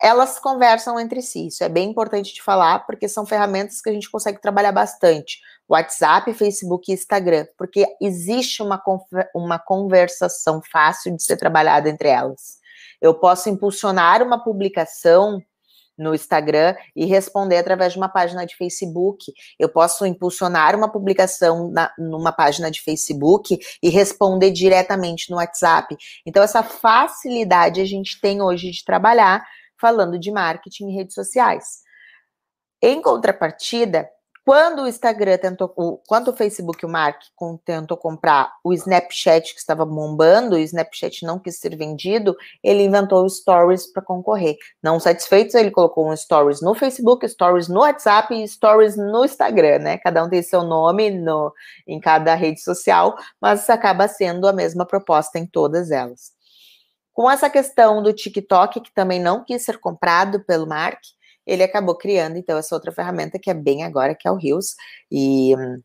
B: elas conversam entre si. Isso é bem importante de falar, porque são ferramentas que a gente consegue trabalhar bastante. WhatsApp, Facebook e Instagram, porque existe uma, uma conversação fácil de ser trabalhada entre elas. Eu posso impulsionar uma publicação no Instagram e responder através de uma página de Facebook. Eu posso impulsionar uma publicação na, numa página de Facebook e responder diretamente no WhatsApp. Então, essa facilidade a gente tem hoje de trabalhar falando de marketing em redes sociais. Em contrapartida, quando o Instagram tentou, quando o Facebook, o Mark, tentou comprar o Snapchat que estava bombando, o Snapchat não quis ser vendido, ele inventou Stories para concorrer. Não satisfeito, ele colocou um Stories no Facebook, Stories no WhatsApp e Stories no Instagram, né? Cada um tem seu nome no, em cada rede social, mas acaba sendo a mesma proposta em todas elas. Com essa questão do TikTok, que também não quis ser comprado pelo Mark, ele acabou criando, então, essa outra ferramenta que é bem agora, que é o Reels, e um,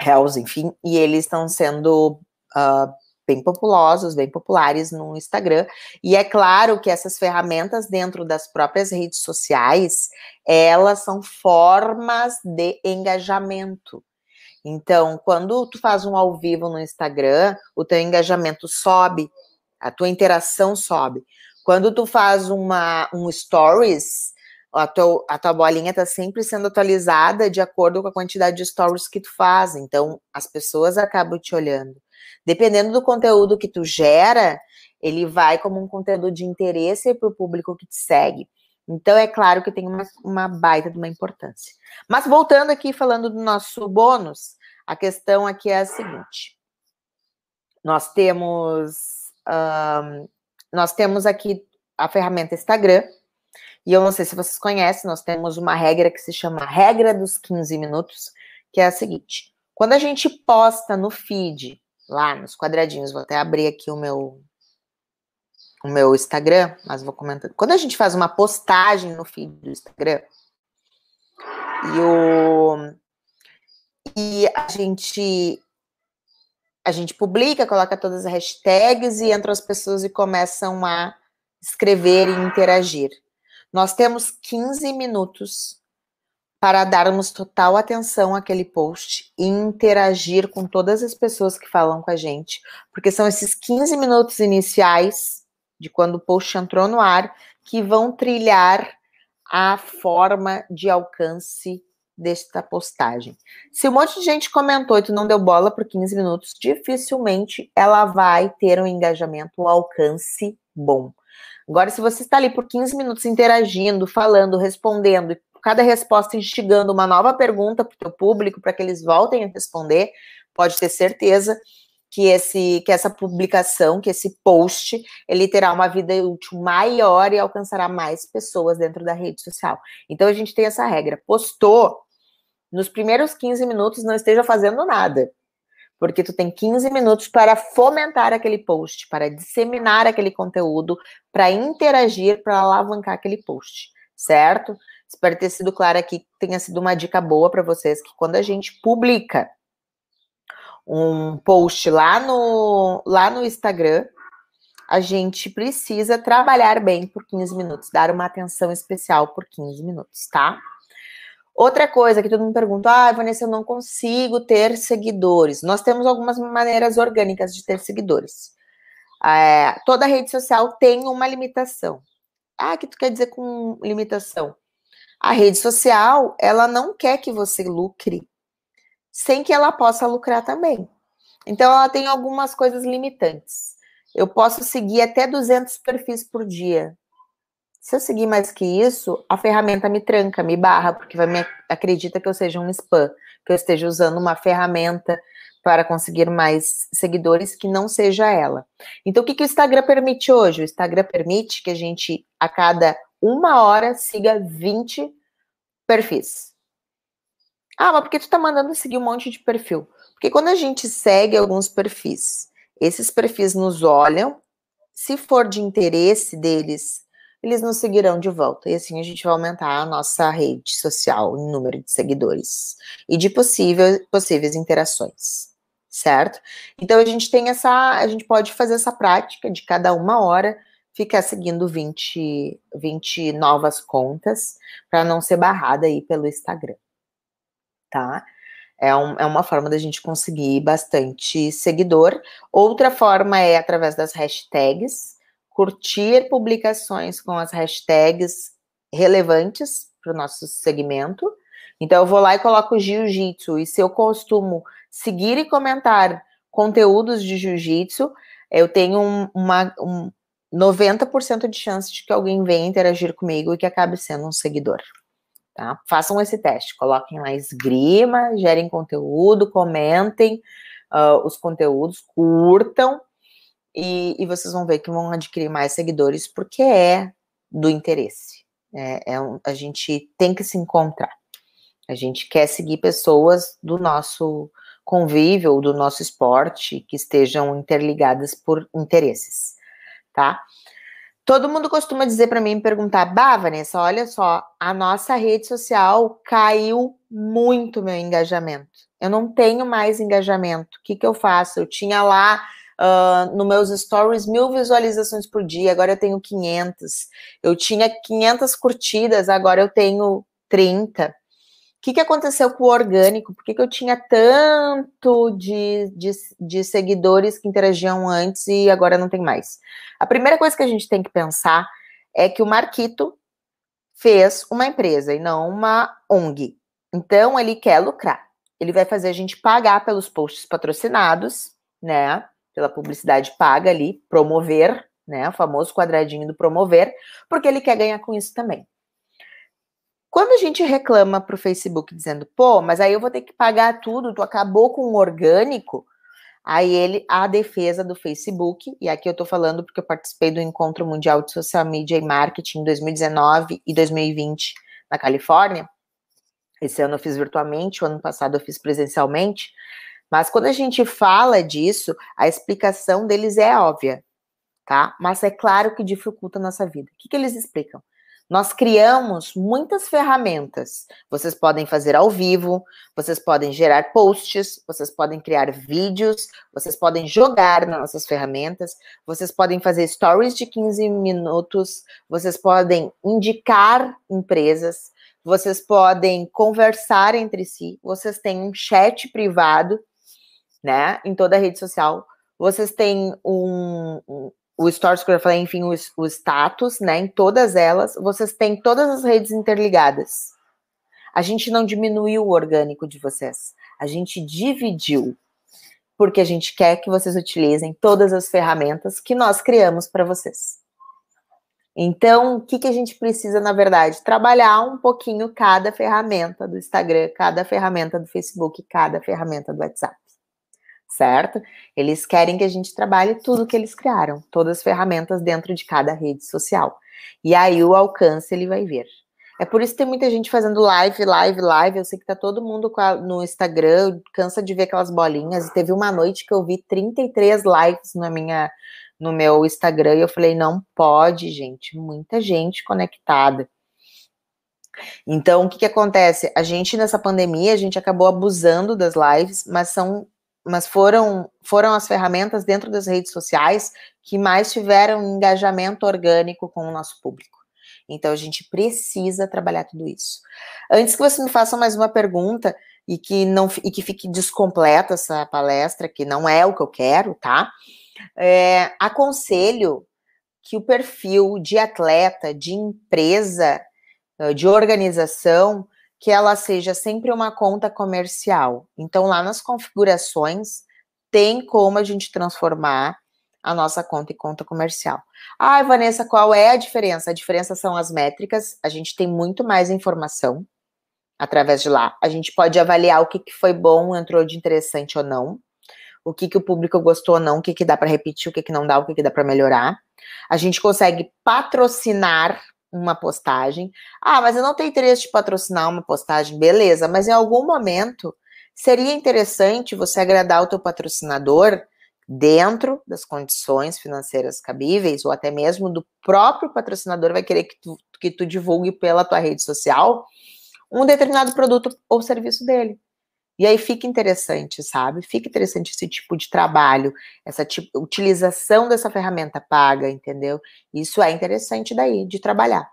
B: Reels, enfim, e eles estão sendo uh, bem populosos, bem populares no Instagram. E é claro que essas ferramentas dentro das próprias redes sociais, elas são formas de engajamento. Então, quando tu faz um ao vivo no Instagram, o teu engajamento sobe, a tua interação sobe. Quando tu faz uma, um stories, a tua, a tua bolinha está sempre sendo atualizada de acordo com a quantidade de stories que tu faz. Então, as pessoas acabam te olhando. Dependendo do conteúdo que tu gera, ele vai como um conteúdo de interesse para o público que te segue. Então, é claro que tem uma, uma baita de uma importância. Mas voltando aqui, falando do nosso bônus, a questão aqui é a seguinte. Nós temos um, nós temos aqui a ferramenta Instagram, e eu não sei se vocês conhecem, nós temos uma regra que se chama regra dos 15 minutos, que é a seguinte: quando a gente posta no feed, lá nos quadradinhos, vou até abrir aqui o meu o meu Instagram, mas vou comentar. Quando a gente faz uma postagem no feed do Instagram, e o e a gente a gente publica, coloca todas as hashtags e entram as pessoas e começam a escrever e interagir. Nós temos 15 minutos para darmos total atenção àquele post e interagir com todas as pessoas que falam com a gente, porque são esses 15 minutos iniciais de quando o post entrou no ar que vão trilhar a forma de alcance desta postagem. Se um monte de gente comentou e tu não deu bola por 15 minutos, dificilmente ela vai ter um engajamento, um alcance bom. Agora, se você está ali por 15 minutos interagindo, falando, respondendo, cada resposta instigando uma nova pergunta para o teu público, para que eles voltem a responder, pode ter certeza que, esse, que essa publicação, que esse post, ele terá uma vida útil maior e alcançará mais pessoas dentro da rede social. Então, a gente tem essa regra. Postou, nos primeiros 15 minutos não esteja fazendo nada porque tu tem 15 minutos para fomentar aquele post, para disseminar aquele conteúdo, para interagir, para alavancar aquele post, certo? Espero ter sido claro aqui, tenha sido uma dica boa para vocês, que quando a gente publica um post lá no, lá no Instagram, a gente precisa trabalhar bem por 15 minutos, dar uma atenção especial por 15 minutos, tá? Outra coisa que todo mundo pergunta, ah, Vanessa, eu não consigo ter seguidores. Nós temos algumas maneiras orgânicas de ter seguidores. É, toda rede social tem uma limitação. Ah, o que tu quer dizer com limitação? A rede social, ela não quer que você lucre sem que ela possa lucrar também. Então, ela tem algumas coisas limitantes. Eu posso seguir até 200 perfis por dia. Se eu seguir mais que isso, a ferramenta me tranca, me barra, porque vai me acredita que eu seja um spam, que eu esteja usando uma ferramenta para conseguir mais seguidores que não seja ela. Então, o que, que o Instagram permite hoje? O Instagram permite que a gente, a cada uma hora, siga 20 perfis. Ah, mas por que tu tá mandando seguir um monte de perfil? Porque quando a gente segue alguns perfis, esses perfis nos olham, se for de interesse deles eles nos seguirão de volta. E assim a gente vai aumentar a nossa rede social em número de seguidores e de possível, possíveis interações, certo? Então a gente tem essa, a gente pode fazer essa prática de cada uma hora ficar seguindo 20, 20 novas contas para não ser barrada aí pelo Instagram, tá? É, um, é uma forma da gente conseguir bastante seguidor. Outra forma é através das hashtags curtir publicações com as hashtags relevantes para o nosso segmento. Então, eu vou lá e coloco jiu-jitsu, e se eu costumo seguir e comentar conteúdos de jiu-jitsu, eu tenho um, uma, um 90% de chance de que alguém venha interagir comigo e que acabe sendo um seguidor. Tá? Façam esse teste, coloquem lá esgrima, gerem conteúdo, comentem uh, os conteúdos, curtam e, e, vocês vão ver que vão adquirir mais seguidores porque é do interesse. É, é um, a gente tem que se encontrar. A gente quer seguir pessoas do nosso convívio, do nosso esporte, que estejam interligadas por interesses, tá? Todo mundo costuma dizer para mim, perguntar, bah, Vanessa, olha só, a nossa rede social caiu muito meu engajamento. Eu não tenho mais engajamento. O que, que eu faço? Eu tinha lá uh, no meus stories mil visualizações por dia, agora eu tenho 500. Eu tinha 500 curtidas, agora eu tenho 30. Que, que aconteceu com o orgânico? Por que, que eu tinha tanto de, de, de seguidores que interagiam antes e agora não tem mais? A primeira coisa que a gente tem que pensar é que o Marquito fez uma empresa e não uma ONG. Então, ele quer lucrar. Ele vai fazer a gente pagar pelos posts patrocinados, né? pela publicidade paga ali, promover, né? O famoso quadradinho do promover, porque ele quer ganhar com isso também. Quando a gente reclama para o Facebook dizendo, pô, mas aí eu vou ter que pagar tudo, tu acabou com o orgânico, aí ele, a defesa do Facebook, e aqui eu estou falando porque eu participei do Encontro Mundial de Social Media e Marketing em 2019 e 2020 na Califórnia. Esse ano eu fiz virtualmente, o ano passado eu fiz presencialmente. Mas quando a gente fala disso, a explicação deles é óbvia, tá? Mas é claro que dificulta a nossa vida. O que, que eles explicam? Nós criamos muitas ferramentas. Vocês podem fazer ao vivo, vocês podem gerar posts, vocês podem criar vídeos, vocês podem jogar nas nossas ferramentas, vocês podem fazer stories de 15 minutos, vocês podem indicar empresas, vocês podem conversar entre si, vocês têm um chat privado, né, em toda a rede social, vocês têm um, um o Stories que eu falei, enfim, o, o status, né, em todas elas, vocês têm todas as redes interligadas. A gente não diminuiu o orgânico de vocês, a gente dividiu, porque a gente quer que vocês utilizem todas as ferramentas que nós criamos para vocês. Então, o que, que a gente precisa, na verdade? Trabalhar um pouquinho cada ferramenta do Instagram, cada ferramenta do Facebook, cada ferramenta do WhatsApp. Certo? Eles querem que a gente trabalhe tudo que eles criaram, todas as ferramentas dentro de cada rede social. E aí o alcance ele vai ver. É por isso que tem muita gente fazendo live, live, live. Eu sei que tá todo mundo no Instagram, cansa de ver aquelas bolinhas. E teve uma noite que eu vi 33 lives na minha no meu Instagram e eu falei, não pode, gente, muita gente conectada. Então, o que, que acontece? A gente, nessa pandemia, a gente acabou abusando das lives, mas são mas foram, foram as ferramentas dentro das redes sociais que mais tiveram engajamento orgânico com o nosso público. Então, a gente precisa trabalhar tudo isso. Antes que você me faça mais uma pergunta e que não e que fique descompleta essa palestra, que não é o que eu quero, tá? É, aconselho que o perfil de atleta, de empresa, de organização, que ela seja sempre uma conta comercial. Então, lá nas configurações, tem como a gente transformar a nossa conta em conta comercial. Ah, Vanessa, qual é a diferença? A diferença são as métricas, a gente tem muito mais informação através de lá. A gente pode avaliar o que, que foi bom, entrou de interessante ou não o que, que o público gostou ou não, o que, que dá para repetir, o que, que não dá, o que, que dá para melhorar. A gente consegue patrocinar uma postagem. Ah, mas eu não tenho interesse de patrocinar uma postagem, beleza, mas em algum momento seria interessante você agradar o teu patrocinador dentro das condições financeiras cabíveis, ou até mesmo do próprio patrocinador vai querer que tu, que tu divulgue pela tua rede social um determinado produto ou serviço dele. E aí fica interessante, sabe? Fica interessante esse tipo de trabalho, essa tipo, utilização dessa ferramenta paga, entendeu? Isso é interessante daí de trabalhar.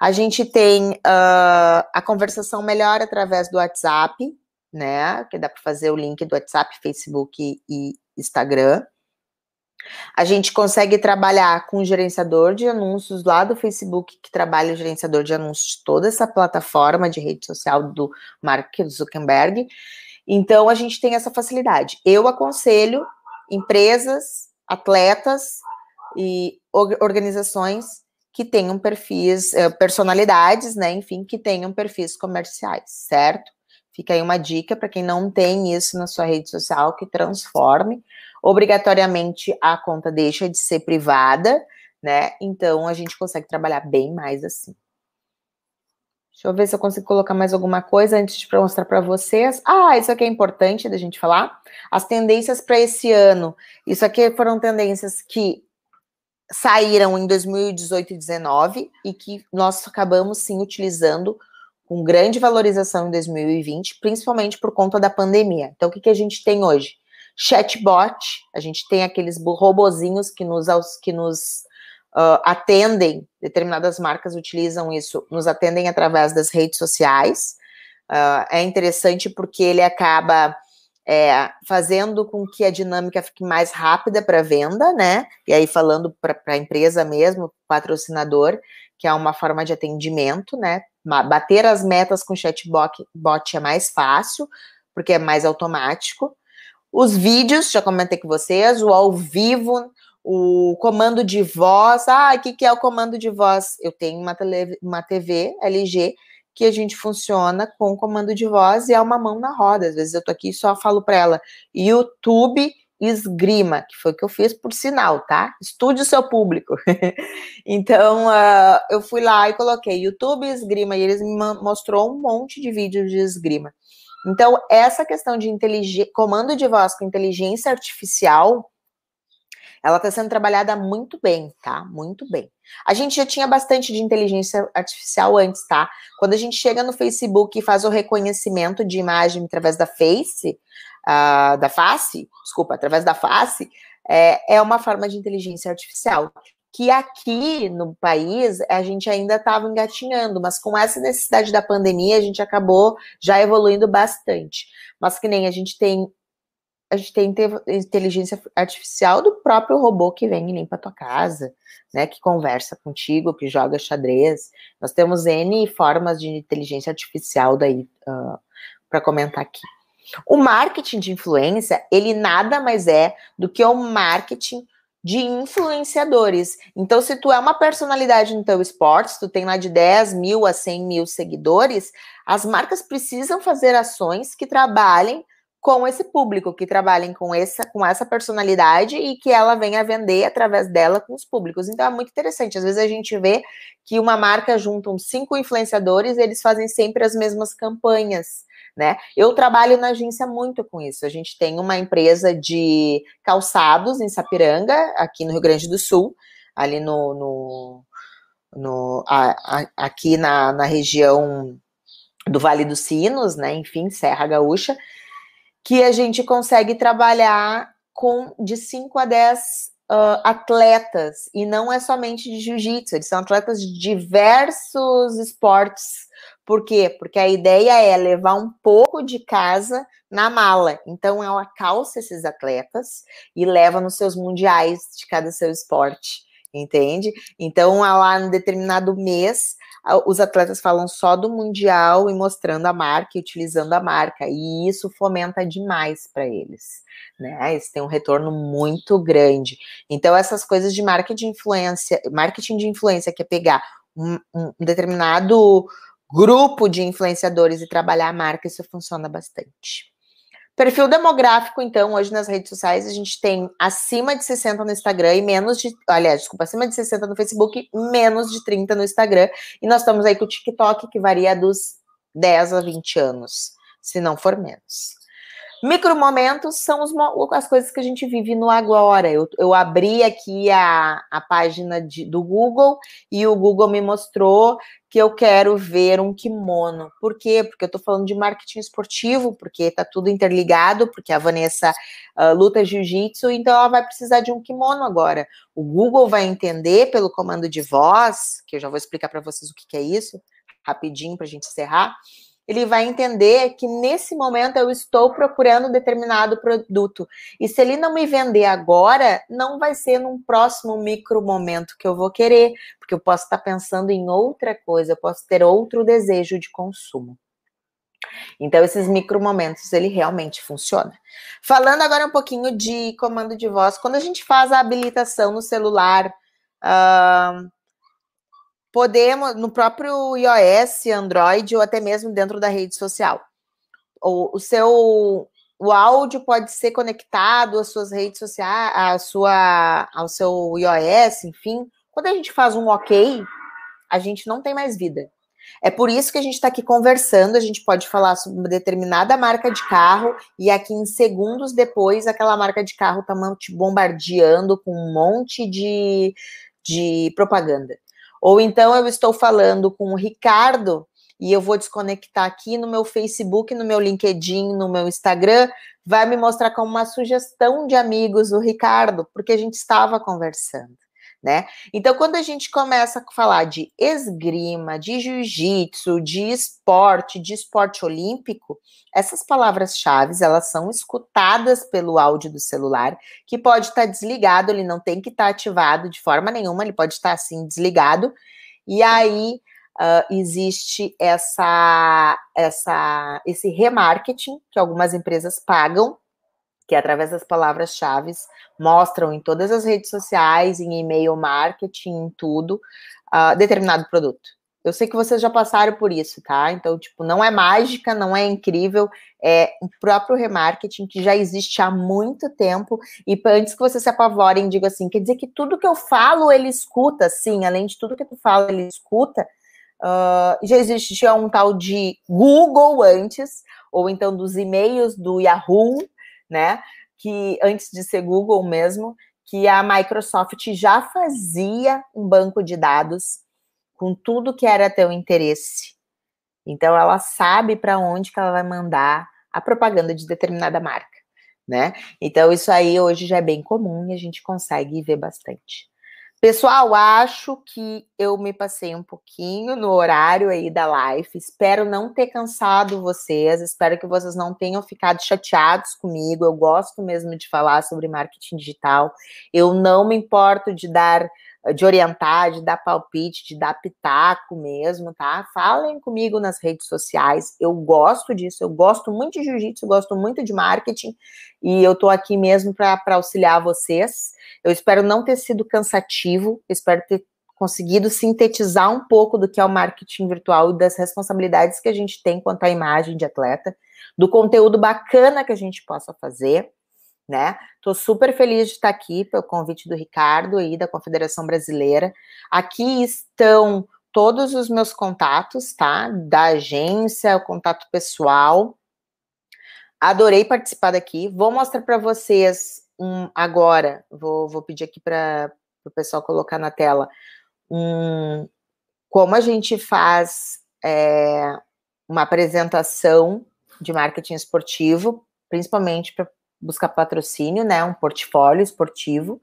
B: A gente tem uh, a conversação melhor através do WhatsApp, né? Que dá para fazer o link do WhatsApp, Facebook e Instagram. A gente consegue trabalhar com o gerenciador de anúncios lá do Facebook, que trabalha o gerenciador de anúncios de toda essa plataforma de rede social do Mark Zuckerberg. Então, a gente tem essa facilidade. Eu aconselho empresas, atletas e organizações que tenham perfis, eh, personalidades, né, enfim, que tenham perfis comerciais, certo? Fica aí uma dica para quem não tem isso na sua rede social, que transforme. Obrigatoriamente a conta deixa de ser privada, né? Então a gente consegue trabalhar bem mais assim. Deixa eu ver se eu consigo colocar mais alguma coisa antes de mostrar para vocês. Ah, isso aqui é importante da gente falar. As tendências para esse ano. Isso aqui foram tendências que saíram em 2018 e 2019 e que nós acabamos sim utilizando com grande valorização em 2020, principalmente por conta da pandemia. Então, o que, que a gente tem hoje? Chatbot, a gente tem aqueles robozinhos que nos, que nos uh, atendem, determinadas marcas utilizam isso, nos atendem através das redes sociais. Uh, é interessante porque ele acaba é, fazendo com que a dinâmica fique mais rápida para venda, né? E aí falando para a empresa mesmo, patrocinador, que é uma forma de atendimento, né? Bater as metas com chatbot bot é mais fácil, porque é mais automático. Os vídeos, já comentei com vocês, o ao vivo, o comando de voz. Ah, o que, que é o comando de voz? Eu tenho uma, tele, uma TV LG que a gente funciona com comando de voz e é uma mão na roda. Às vezes eu tô aqui e só falo para ela YouTube esgrima, que foi o que eu fiz por sinal, tá? Estude o seu público. então, uh, eu fui lá e coloquei YouTube esgrima e eles me mostrou um monte de vídeos de esgrima. Então, essa questão de comando de voz com inteligência artificial ela está sendo trabalhada muito bem, tá? Muito bem. A gente já tinha bastante de inteligência artificial antes, tá? Quando a gente chega no Facebook e faz o reconhecimento de imagem através da face, uh, da face, desculpa, através da face, é, é uma forma de inteligência artificial. Que aqui no país a gente ainda estava engatinhando, mas com essa necessidade da pandemia a gente acabou já evoluindo bastante. Mas que nem a gente tem a gente tem inteligência artificial do próprio robô que vem e limpa a tua casa, né? Que conversa contigo, que joga xadrez. Nós temos N formas de inteligência artificial daí uh, para comentar aqui. O marketing de influência, ele nada mais é do que o marketing de influenciadores. Então, se tu é uma personalidade no teu esporte, tu tem lá de 10 mil a 100 mil seguidores, as marcas precisam fazer ações que trabalhem com esse público, que trabalhem com essa, com essa personalidade e que ela venha vender através dela com os públicos. Então é muito interessante. Às vezes a gente vê que uma marca junta uns cinco influenciadores, eles fazem sempre as mesmas campanhas. Né? Eu trabalho na agência muito com isso. A gente tem uma empresa de calçados em Sapiranga, aqui no Rio Grande do Sul, ali no, no, no a, a, aqui na, na região do Vale dos Sinos, né? Enfim, Serra Gaúcha que a gente consegue trabalhar com de 5 a 10 uh, atletas, e não é somente de jiu-jitsu, eles são atletas de diversos esportes. Por quê? Porque a ideia é levar um pouco de casa na mala. Então, ela calça esses atletas e leva nos seus mundiais de cada seu esporte, entende? Então, lá em determinado mês, os atletas falam só do mundial e mostrando a marca e utilizando a marca, e isso fomenta demais para eles, né? Eles têm um retorno muito grande. Então, essas coisas de marketing de influência, marketing de influência, que é pegar um, um determinado grupo de influenciadores e trabalhar a marca, isso funciona bastante. Perfil demográfico, então, hoje nas redes sociais, a gente tem acima de 60 no Instagram e menos de. Aliás, desculpa, acima de 60 no Facebook, menos de 30 no Instagram. E nós estamos aí com o TikTok, que varia dos 10 a 20 anos, se não for menos. Micromomentos são os, as coisas que a gente vive no agora. Eu, eu abri aqui a, a página de, do Google e o Google me mostrou que eu quero ver um kimono. Por quê? Porque eu estou falando de marketing esportivo, porque está tudo interligado, porque a Vanessa uh, luta jiu-jitsu, então ela vai precisar de um kimono agora. O Google vai entender pelo comando de voz, que eu já vou explicar para vocês o que, que é isso, rapidinho para a gente encerrar ele vai entender que nesse momento eu estou procurando determinado produto. E se ele não me vender agora, não vai ser num próximo micro momento que eu vou querer, porque eu posso estar pensando em outra coisa, eu posso ter outro desejo de consumo. Então, esses micro momentos, ele realmente funciona. Falando agora um pouquinho de comando de voz, quando a gente faz a habilitação no celular, uh, podemos, no próprio iOS, Android ou até mesmo dentro da rede social. O, o seu o áudio pode ser conectado às suas redes sociais, à sua, ao seu iOS, enfim. Quando a gente faz um OK, a gente não tem mais vida. É por isso que a gente está aqui conversando. A gente pode falar sobre uma determinada marca de carro e aqui em segundos depois aquela marca de carro está te bombardeando com um monte de, de propaganda. Ou então eu estou falando com o Ricardo e eu vou desconectar aqui no meu Facebook, no meu LinkedIn, no meu Instagram, vai me mostrar como uma sugestão de amigos o Ricardo, porque a gente estava conversando né? Então, quando a gente começa a falar de esgrima, de jiu-jitsu, de esporte, de esporte olímpico, essas palavras-chave, elas são escutadas pelo áudio do celular, que pode estar desligado, ele não tem que estar ativado de forma nenhuma, ele pode estar assim desligado, e aí uh, existe essa, essa, esse remarketing que algumas empresas pagam que através das palavras-chave mostram em todas as redes sociais, em e-mail marketing, em tudo, uh, determinado produto. Eu sei que vocês já passaram por isso, tá? Então, tipo, não é mágica, não é incrível, é o próprio remarketing que já existe há muito tempo. E antes que vocês se apavorem, digo assim, quer dizer que tudo que eu falo ele escuta, sim, além de tudo que tu fala, ele escuta. Uh, já existia um tal de Google antes, ou então dos e-mails do Yahoo, né? Que antes de ser Google mesmo, que a Microsoft já fazia um banco de dados com tudo que era teu interesse. Então ela sabe para onde que ela vai mandar a propaganda de determinada marca, né? Então isso aí hoje já é bem comum e a gente consegue ver bastante. Pessoal, acho que eu me passei um pouquinho no horário aí da live. Espero não ter cansado vocês. Espero que vocês não tenham ficado chateados comigo. Eu gosto mesmo de falar sobre marketing digital. Eu não me importo de dar de orientar, de dar palpite, de dar pitaco mesmo, tá? Falem comigo nas redes sociais. Eu gosto disso, eu gosto muito de jiu-jitsu, gosto muito de marketing e eu tô aqui mesmo para auxiliar vocês. Eu espero não ter sido cansativo, espero ter conseguido sintetizar um pouco do que é o marketing virtual e das responsabilidades que a gente tem quanto à imagem de atleta, do conteúdo bacana que a gente possa fazer né? Estou super feliz de estar aqui pelo convite do Ricardo e da Confederação Brasileira. Aqui estão todos os meus contatos, tá? Da agência, o contato pessoal. Adorei participar daqui. Vou mostrar para vocês um, agora. Vou, vou pedir aqui para o pessoal colocar na tela um, como a gente faz é, uma apresentação de marketing esportivo, principalmente para buscar patrocínio, né? Um portfólio esportivo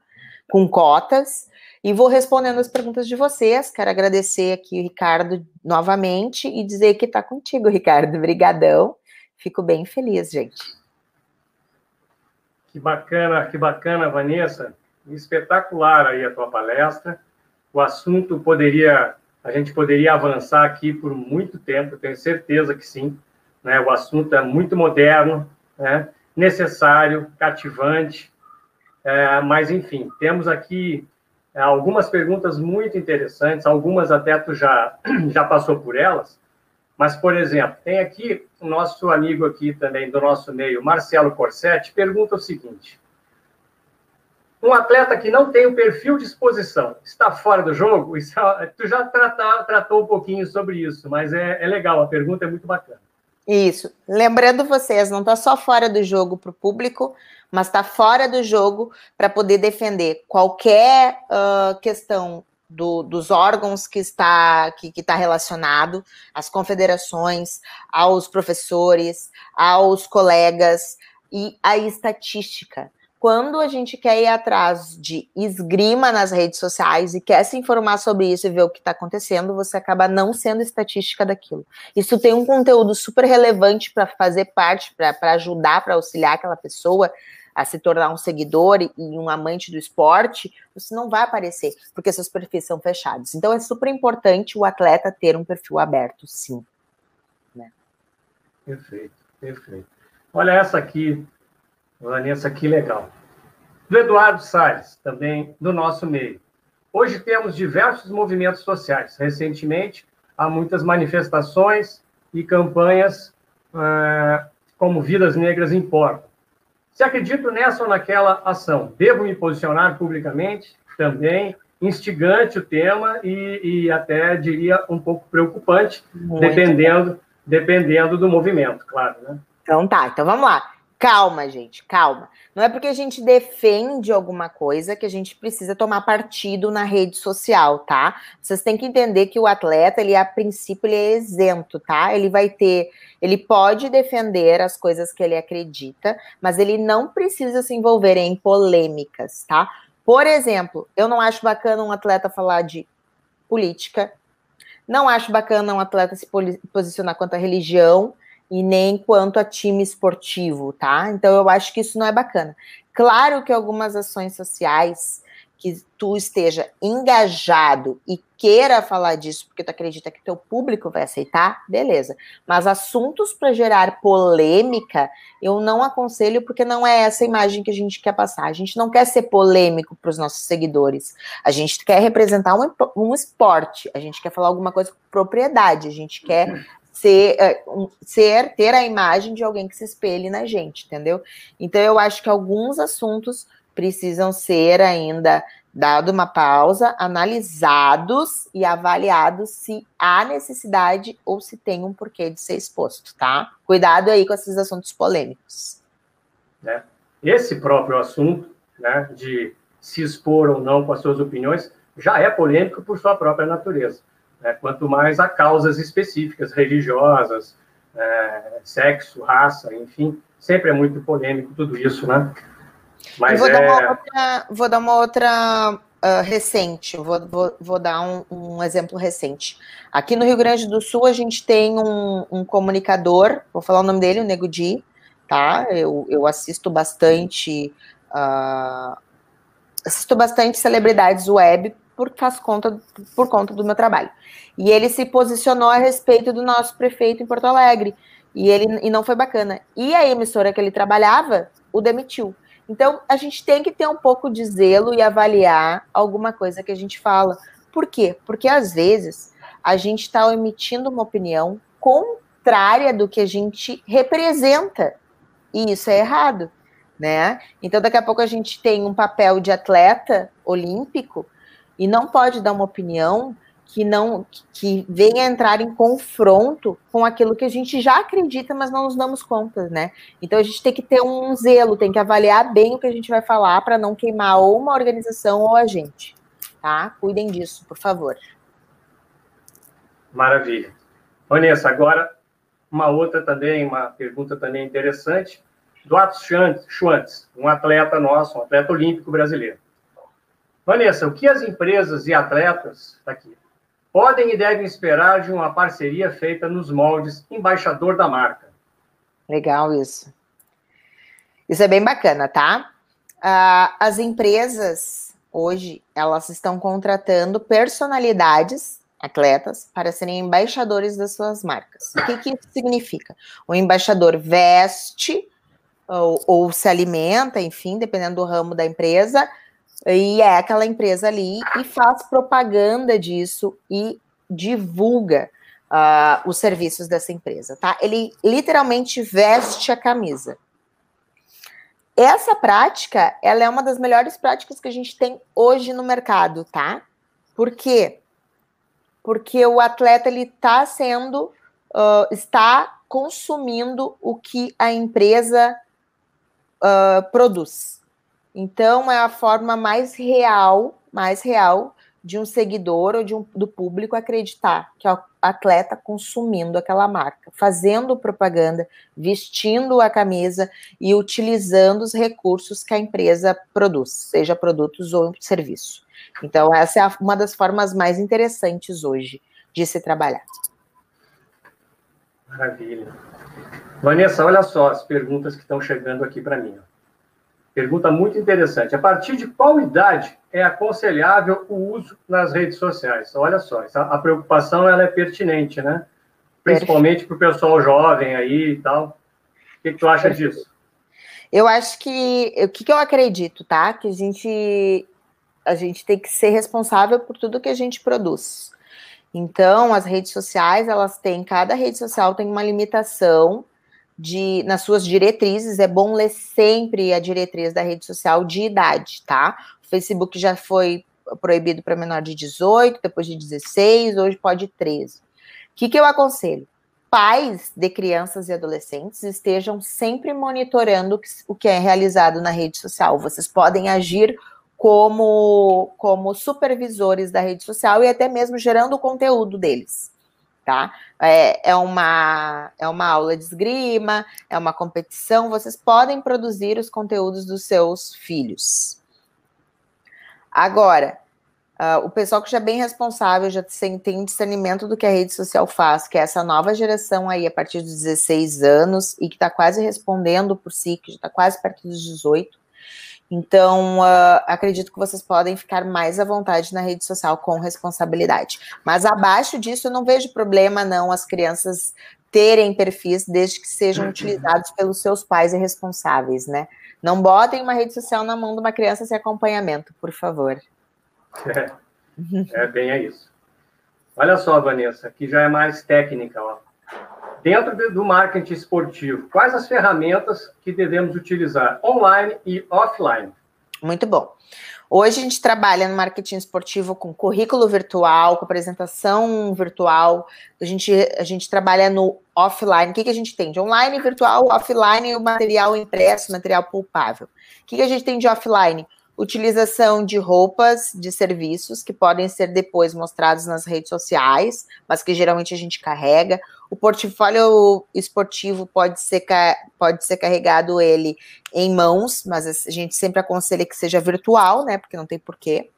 B: com cotas. E vou respondendo as perguntas de vocês. Quero agradecer aqui o Ricardo novamente e dizer que está contigo, Ricardo. Obrigadão. Fico bem feliz, gente.
A: Que bacana, que bacana, Vanessa. Espetacular aí a tua palestra. O assunto poderia, a gente poderia avançar aqui por muito tempo, tenho certeza que sim. Né? O assunto é muito moderno, né? Necessário, cativante. É, mas, enfim, temos aqui é, algumas perguntas muito interessantes, algumas até tu já, já passou por elas. Mas, por exemplo, tem aqui o nosso amigo aqui também do nosso meio, Marcelo Corsetti, pergunta o seguinte. Um atleta que não tem o perfil de exposição está fora do jogo? Isso, tu já trata, tratou um pouquinho sobre isso, mas é, é legal, a pergunta é muito bacana.
B: Isso. Lembrando vocês, não está só fora do jogo para o público, mas está fora do jogo para poder defender qualquer uh, questão do, dos órgãos que está que está relacionado, às confederações, aos professores, aos colegas e à estatística quando a gente quer ir atrás de esgrima nas redes sociais e quer se informar sobre isso e ver o que está acontecendo, você acaba não sendo estatística daquilo. Isso tem um conteúdo super relevante para fazer parte, para ajudar, para auxiliar aquela pessoa a se tornar um seguidor e um amante do esporte, você não vai aparecer, porque seus perfis são fechados. Então é super importante o atleta ter um perfil aberto, sim.
A: Né? Perfeito, perfeito. Olha essa aqui, Vanessa, que legal. Do Eduardo Salles, também do nosso meio. Hoje temos diversos movimentos sociais. Recentemente, há muitas manifestações e campanhas uh, como Vidas Negras Importam. Se acredito nessa ou naquela ação, devo me posicionar publicamente também, instigante o tema e, e até diria um pouco preocupante, dependendo, dependendo do movimento, claro. Né?
B: Então tá, então vamos lá. Calma, gente, calma. Não é porque a gente defende alguma coisa que a gente precisa tomar partido na rede social, tá? Vocês têm que entender que o atleta, ele a princípio ele é isento, tá? Ele vai ter, ele pode defender as coisas que ele acredita, mas ele não precisa se envolver em polêmicas, tá? Por exemplo, eu não acho bacana um atleta falar de política, não acho bacana um atleta se posicionar quanto à religião, e nem quanto a time esportivo, tá? Então eu acho que isso não é bacana. Claro que algumas ações sociais que tu esteja engajado e queira falar disso porque tu acredita que teu público vai aceitar, beleza. Mas assuntos para gerar polêmica, eu não aconselho porque não é essa imagem que a gente quer passar. A gente não quer ser polêmico para os nossos seguidores. A gente quer representar um, um esporte, a gente quer falar alguma coisa com propriedade, a gente quer ser, é, ser, ter a imagem de alguém que se espelhe na gente, entendeu? Então eu acho que alguns assuntos precisam ser ainda dado uma pausa, analisados e avaliados se há necessidade ou se tem um porquê de ser exposto, tá? Cuidado aí com esses assuntos polêmicos.
A: É. Esse próprio assunto, né, de se expor ou não com as suas opiniões, já é polêmico por sua própria natureza né? quanto mais a causas específicas, religiosas, é, sexo, raça, enfim, sempre é muito polêmico tudo isso, né?
B: Mas vou, é... dar uma outra, vou dar uma outra uh, recente, vou, vou, vou dar um, um, exemplo recente. Aqui no Rio Grande do Sul, a gente tem um, um comunicador, vou falar o nome dele, o Nego Di, tá? Eu, eu assisto bastante. Uh, assisto bastante celebridades web por, conta, por conta do meu trabalho. E ele se posicionou a respeito do nosso prefeito em Porto Alegre. E ele e não foi bacana. E a emissora que ele trabalhava o demitiu. Então, a gente tem que ter um pouco de zelo e avaliar alguma coisa que a gente fala. Por quê? Porque às vezes a gente está emitindo uma opinião contrária do que a gente representa. E isso é errado, né? Então, daqui a pouco a gente tem um papel de atleta olímpico e não pode dar uma opinião que não que venha entrar em confronto com aquilo que a gente já acredita, mas não nos damos conta, né? Então a gente tem que ter um zelo, tem que avaliar bem o que a gente vai falar para não queimar ou uma organização ou a gente, tá? Cuidem disso, por favor.
A: Maravilha. Vanessa, agora uma outra também, uma pergunta também interessante, do Atos Schwantz, um atleta nosso, um atleta olímpico brasileiro. Vanessa, o que as empresas e atletas, tá aqui, podem e devem esperar de uma parceria feita nos moldes embaixador da marca.
B: Legal isso. Isso é bem bacana, tá? Uh, as empresas hoje elas estão contratando personalidades, atletas, para serem embaixadores das suas marcas. O que, que isso significa? O embaixador veste ou, ou se alimenta, enfim, dependendo do ramo da empresa, e é aquela empresa ali e faz propaganda disso e divulga uh, os serviços dessa empresa, tá? Ele literalmente veste a camisa. Essa prática, ela é uma das melhores práticas que a gente tem hoje no mercado, tá? Por quê? Porque o atleta ele está sendo, uh, está consumindo o que a empresa uh, produz. Então, é a forma mais real, mais real de um seguidor ou de um, do público acreditar que é o atleta consumindo aquela marca, fazendo propaganda, vestindo a camisa e utilizando os recursos que a empresa produz, seja produtos ou serviço. Então, essa é uma das formas mais interessantes hoje de se trabalhar.
A: Maravilha. Vanessa, olha só as perguntas que estão chegando aqui para mim. Pergunta muito interessante. A partir de qual idade é aconselhável o uso nas redes sociais? Olha só, a preocupação ela é pertinente, né? Principalmente para o pessoal jovem aí e tal. O que, que tu acha disso?
B: Eu acho que o que, que eu acredito, tá? Que a gente a gente tem que ser responsável por tudo que a gente produz. Então, as redes sociais, elas têm, cada rede social tem uma limitação de, nas suas diretrizes, é bom ler sempre a diretriz da rede social de idade, tá? O Facebook já foi proibido para menor de 18, depois de 16, hoje pode 13. O que, que eu aconselho? Pais de crianças e adolescentes estejam sempre monitorando o que é realizado na rede social. Vocês podem agir como, como supervisores da rede social e até mesmo gerando o conteúdo deles tá? É, é, uma, é uma aula de esgrima, é uma competição, vocês podem produzir os conteúdos dos seus filhos. Agora, uh, o pessoal que já é bem responsável, já tem discernimento do que a rede social faz, que é essa nova geração aí, a partir dos 16 anos, e que está quase respondendo por si, que já está quase perto dos 18, então, uh, acredito que vocês podem ficar mais à vontade na rede social com responsabilidade. Mas abaixo disso, eu não vejo problema, não, as crianças terem perfis, desde que sejam uhum. utilizados pelos seus pais e responsáveis, né? Não botem uma rede social na mão de uma criança sem acompanhamento, por favor.
A: É, é bem é isso. Olha só, Vanessa, aqui já é mais técnica, ó. Dentro do marketing esportivo, quais as ferramentas que devemos utilizar online e offline?
B: Muito bom. Hoje a gente trabalha no marketing esportivo com currículo virtual, com apresentação virtual. A gente, a gente trabalha no offline. O que, que a gente tem de online, virtual, offline o material impresso, material pulpável. O que, que a gente tem de offline? Utilização de roupas de serviços que podem ser depois mostrados nas redes sociais, mas que geralmente a gente carrega. O portfólio esportivo pode ser, pode ser carregado ele em mãos, mas a gente sempre aconselha que seja virtual, né? Porque não tem porquê.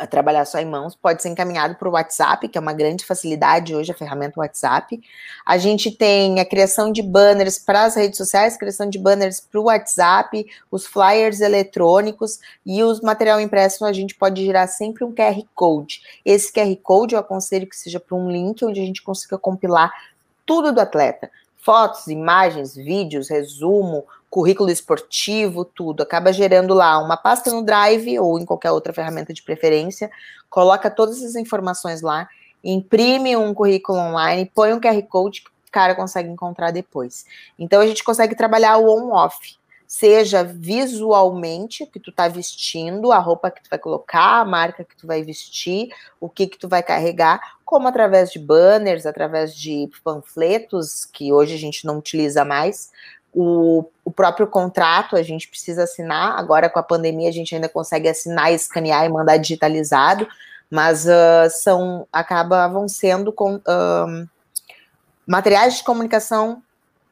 B: A trabalhar só em mãos, pode ser encaminhado para o WhatsApp, que é uma grande facilidade hoje, a ferramenta WhatsApp. A gente tem a criação de banners para as redes sociais, criação de banners para o WhatsApp, os flyers eletrônicos e os material impresso, a gente pode gerar sempre um QR Code. Esse QR Code eu aconselho que seja para um link onde a gente consiga compilar tudo do atleta. Fotos, imagens, vídeos, resumo, currículo esportivo, tudo. Acaba gerando lá uma pasta no Drive ou em qualquer outra ferramenta de preferência, coloca todas as informações lá, imprime um currículo online, põe um QR Code que o cara consegue encontrar depois. Então a gente consegue trabalhar o on-off, seja visualmente o que tu tá vestindo, a roupa que tu vai colocar, a marca que tu vai vestir, o que que tu vai carregar, como através de banners, através de panfletos, que hoje a gente não utiliza mais, o, o próprio contrato a gente precisa assinar. Agora, com a pandemia, a gente ainda consegue assinar, escanear e mandar digitalizado, mas uh, são acabavam sendo com uh, materiais de comunicação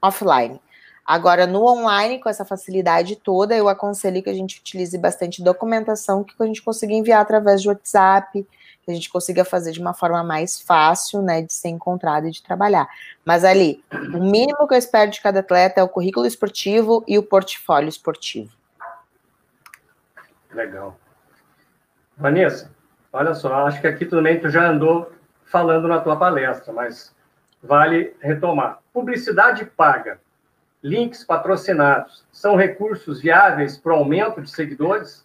B: offline. Agora, no online, com essa facilidade toda, eu aconselho que a gente utilize bastante documentação que a gente consiga enviar através de WhatsApp, que a gente consiga fazer de uma forma mais fácil, né, de ser encontrado e de trabalhar. Mas ali, o mínimo que eu espero de cada atleta é o currículo esportivo e o portfólio esportivo.
A: Legal. Vanessa, olha só, acho que aqui também tu já andou falando na tua palestra, mas vale retomar. Publicidade paga, links patrocinados, são recursos viáveis para o aumento de seguidores?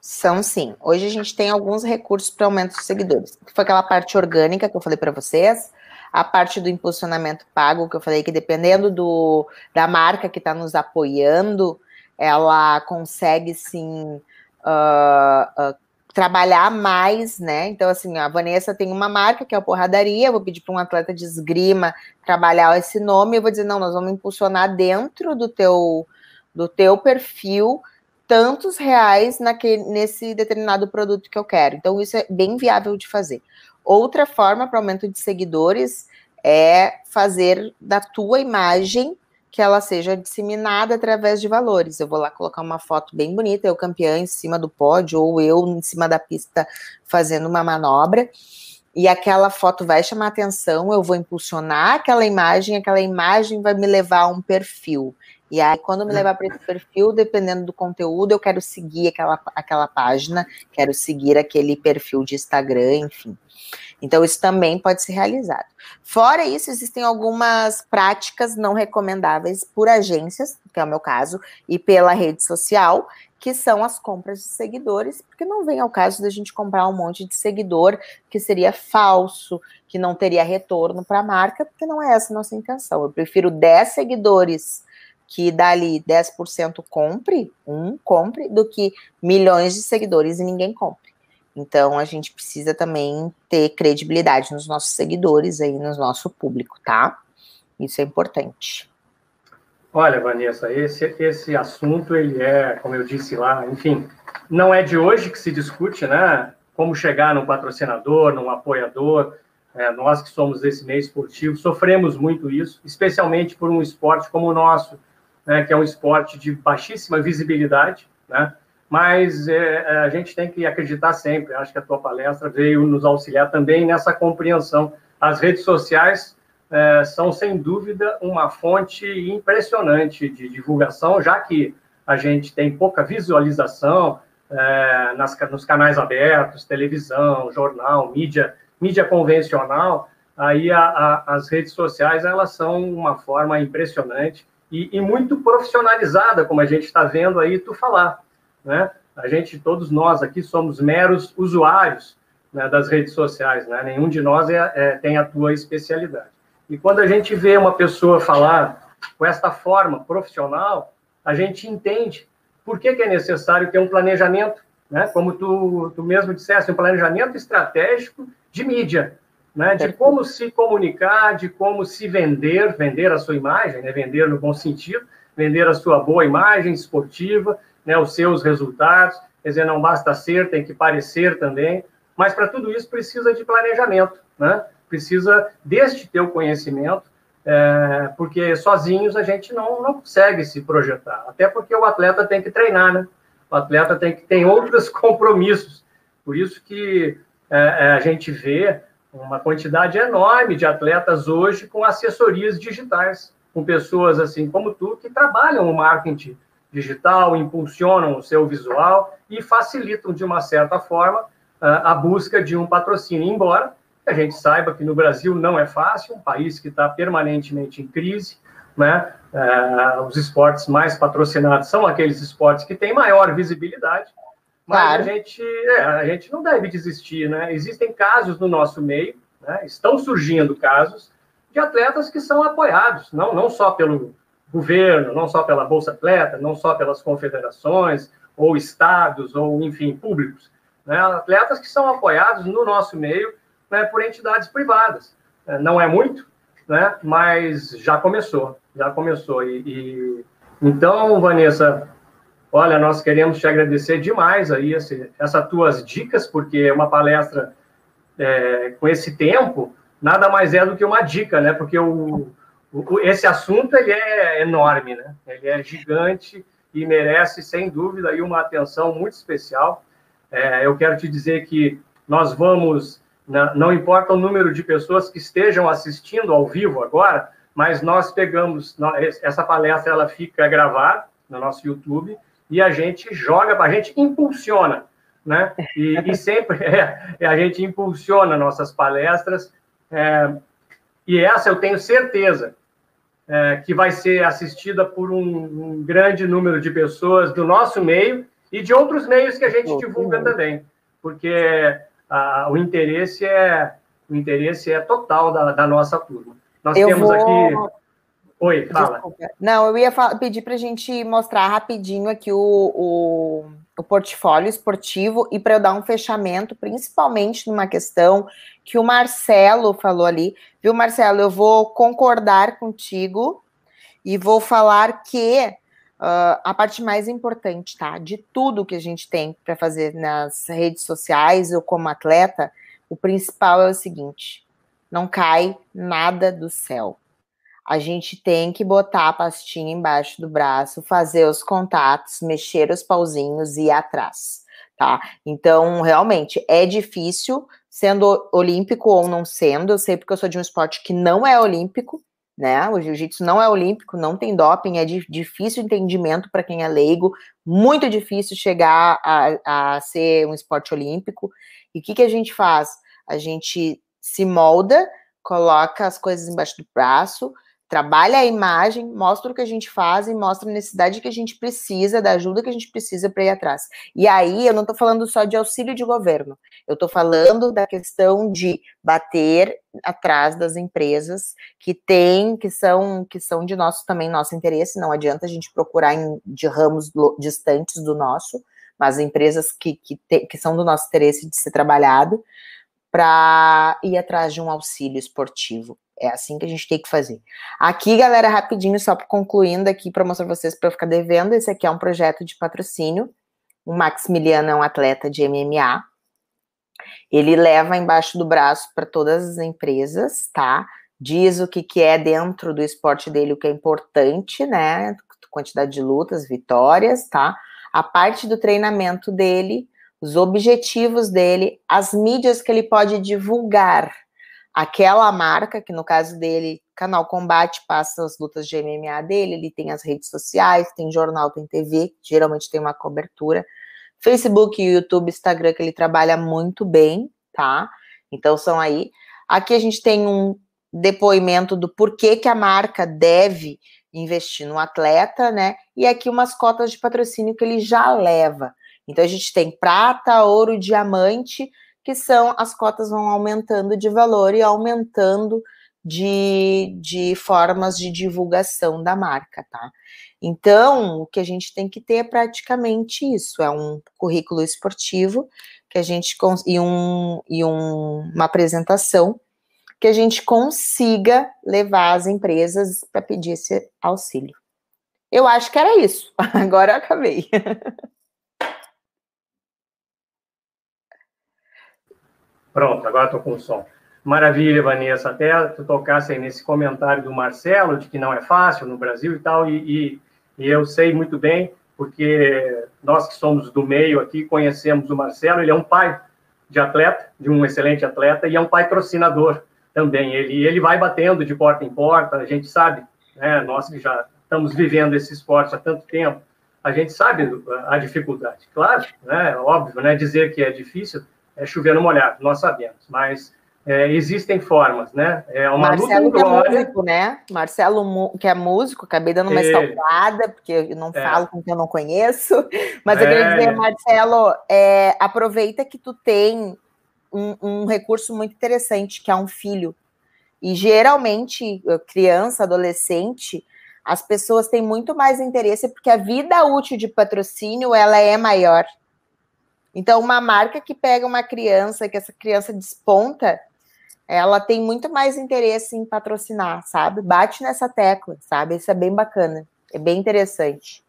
B: São sim. Hoje a gente tem alguns recursos para aumento de seguidores. Foi aquela parte orgânica que eu falei para vocês, a parte do impulsionamento pago, que eu falei que dependendo do, da marca que está nos apoiando, ela consegue sim uh, uh, trabalhar mais, né? Então, assim, a Vanessa tem uma marca que é a Porradaria, eu vou pedir para um atleta de esgrima trabalhar esse nome, eu vou dizer, não, nós vamos impulsionar dentro do teu, do teu perfil tantos reais naquele, nesse determinado produto que eu quero. Então, isso é bem viável de fazer. Outra forma para aumento de seguidores é fazer da tua imagem que ela seja disseminada através de valores. Eu vou lá colocar uma foto bem bonita, eu campeã em cima do pódio, ou eu em cima da pista fazendo uma manobra, e aquela foto vai chamar atenção, eu vou impulsionar aquela imagem, aquela imagem vai me levar a um perfil. E aí, quando me levar para esse perfil, dependendo do conteúdo, eu quero seguir aquela, aquela página, quero seguir aquele perfil de Instagram, enfim. Então, isso também pode ser realizado. Fora isso, existem algumas práticas não recomendáveis por agências, que é o meu caso, e pela rede social, que são as compras de seguidores, porque não vem ao caso da gente comprar um monte de seguidor que seria falso, que não teria retorno para a marca, porque não é essa a nossa intenção. Eu prefiro 10 seguidores que dali 10% compre, um compre, do que milhões de seguidores e ninguém compre. Então a gente precisa também ter credibilidade nos nossos seguidores aí, no nosso público, tá? Isso é importante.
A: Olha, Vanessa, esse, esse assunto, ele é, como eu disse lá, enfim, não é de hoje que se discute, né? Como chegar num patrocinador, num apoiador. É, nós que somos desse meio esportivo sofremos muito isso, especialmente por um esporte como o nosso, né, que é um esporte de baixíssima visibilidade, né, mas é, é, a gente tem que acreditar sempre. Acho que a tua palestra veio nos auxiliar também nessa compreensão. As redes sociais é, são, sem dúvida, uma fonte impressionante de divulgação, já que a gente tem pouca visualização é, nas, nos canais abertos, televisão, jornal, mídia, mídia convencional, aí a, a, as redes sociais elas são uma forma impressionante e, e muito profissionalizada, como a gente está vendo aí tu falar, né? A gente, todos nós aqui somos meros usuários né, das redes sociais, né? Nenhum de nós é, é, tem a tua especialidade. E quando a gente vê uma pessoa falar com esta forma profissional, a gente entende por que, que é necessário ter um planejamento, né? Como tu, tu mesmo disseste, um planejamento estratégico de mídia, né, de como se comunicar, de como se vender, vender a sua imagem, né, vender no bom sentido, vender a sua boa imagem esportiva, né, os seus resultados. Quer dizer, não basta ser, tem que parecer também. Mas para tudo isso precisa de planejamento, né? Precisa deste teu conhecimento, é, porque sozinhos a gente não, não consegue se projetar. Até porque o atleta tem que treinar, né? O atleta tem que tem outros compromissos Por isso que é, é, a gente vê uma quantidade enorme de atletas hoje com assessorias digitais, com pessoas assim como tu que trabalham o marketing digital, impulsionam o seu visual e facilitam de uma certa forma a busca de um patrocínio, embora a gente saiba que no Brasil não é fácil, um país que está permanentemente em crise, né? Uh, os esportes mais patrocinados são aqueles esportes que têm maior visibilidade, mas claro. a, gente, é, a gente não deve desistir, né? Existem casos no nosso meio, né? estão surgindo casos de atletas que são apoiados, não, não só pelo governo, não só pela Bolsa Atleta, não só pelas confederações, ou estados, ou, enfim, públicos. Né? Atletas que são apoiados no nosso meio né, por entidades privadas. É, não é muito, né, mas já começou, já começou. E, e, então, Vanessa, olha, nós queremos te agradecer demais aí esse, essas tuas dicas, porque uma palestra é, com esse tempo nada mais é do que uma dica, né? Porque o, esse assunto ele é enorme, né? Ele é gigante e merece, sem dúvida, aí uma atenção muito especial. É, eu quero te dizer que nós vamos não importa o número de pessoas que estejam assistindo ao vivo agora, mas nós pegamos essa palestra, ela fica gravada no nosso YouTube e a gente joga, a gente impulsiona, né? E, e sempre é, a gente impulsiona nossas palestras. É, e essa eu tenho certeza é, que vai ser assistida por um, um, grande número de pessoas do nosso meio e de outros meios que a gente divulga também, porque a, o interesse é o interesse é total da, da nossa turma. Nós eu temos vou... aqui. Oi, fala. Desculpa.
B: Não, eu ia pedir para a gente mostrar rapidinho aqui o, o, o portfólio esportivo e para eu dar um fechamento, principalmente numa questão que o Marcelo falou ali. Viu, Marcelo? Eu vou concordar contigo e vou falar que Uh, a parte mais importante, tá? De tudo que a gente tem para fazer nas redes sociais ou como atleta, o principal é o seguinte: não cai nada do céu. A gente tem que botar a pastinha embaixo do braço, fazer os contatos, mexer os pauzinhos e ir atrás, tá? Então, realmente, é difícil, sendo olímpico ou não sendo. Eu sei porque eu sou de um esporte que não é olímpico, né? O jiu-jitsu não é olímpico, não tem doping, é de difícil entendimento para quem é leigo, muito difícil chegar a, a ser um esporte olímpico. E o que, que a gente faz? A gente se molda, coloca as coisas embaixo do braço, trabalha a imagem, mostra o que a gente faz e mostra a necessidade que a gente precisa, da ajuda que a gente precisa para ir atrás. E aí eu não estou falando só de auxílio de governo, eu estou falando da questão de bater atrás das empresas que têm, que são, que são de nosso também nosso interesse. Não adianta a gente procurar em, de ramos distantes do nosso, mas empresas que, que, te, que são do nosso interesse de ser trabalhado para ir atrás de um auxílio esportivo. É assim que a gente tem que fazer. Aqui, galera, rapidinho, só concluindo aqui para mostrar pra vocês para eu ficar devendo. Esse aqui é um projeto de patrocínio. O Maximiliano é um atleta de MMA. Ele leva embaixo do braço para todas as empresas, tá? Diz o que, que é dentro do esporte dele, o que é importante, né? Quantidade de lutas, vitórias, tá? A parte do treinamento dele, os objetivos dele, as mídias que ele pode divulgar. Aquela marca, que no caso dele, Canal Combate, passa as lutas de MMA dele, ele tem as redes sociais, tem jornal, tem TV, geralmente tem uma cobertura. Facebook, YouTube, Instagram, que ele trabalha muito bem, tá? Então são aí. Aqui a gente tem um depoimento do porquê que a marca deve investir no atleta, né? E aqui umas cotas de patrocínio que ele já leva. Então a gente tem prata, ouro, diamante, que são as cotas vão aumentando de valor e aumentando de, de formas de divulgação da marca, tá? Então, o que a gente tem que ter é praticamente isso: é um currículo esportivo que a gente e, um, e um, uma apresentação que a gente consiga levar as empresas para pedir esse auxílio. Eu acho que era isso. Agora eu acabei.
A: Pronto, agora estou com o som. Maravilha, Vanessa. Até tu tocasse aí nesse comentário do Marcelo, de que não é fácil no Brasil e tal, e, e, e, eu sei muito bem, porque nós que somos do meio aqui conhecemos o Marcelo, ele é um pai de atleta, de um excelente atleta, e é um patrocinador também. Ele, ele vai batendo de porta em porta, a gente sabe, né, nós que já estamos vivendo esse esporte há tanto tempo, a gente sabe a dificuldade. Claro, né, óbvio, né, dizer que é difícil é chover no molhado, nós sabemos, mas é, existem formas, né? É uma
B: Marcelo luta que é músico, né? Marcelo que é músico, acabei dando uma escalpada, porque eu não é. falo com quem eu não conheço, mas eu queria dizer, é. Marcelo, é, aproveita que tu tem um, um recurso muito interessante, que é um filho. E geralmente, criança, adolescente, as pessoas têm muito mais interesse porque a vida útil de patrocínio ela é maior. Então, uma marca que pega uma criança, que essa criança desponta, ela tem muito mais interesse em patrocinar, sabe? Bate nessa tecla, sabe? Isso é bem bacana, é bem interessante.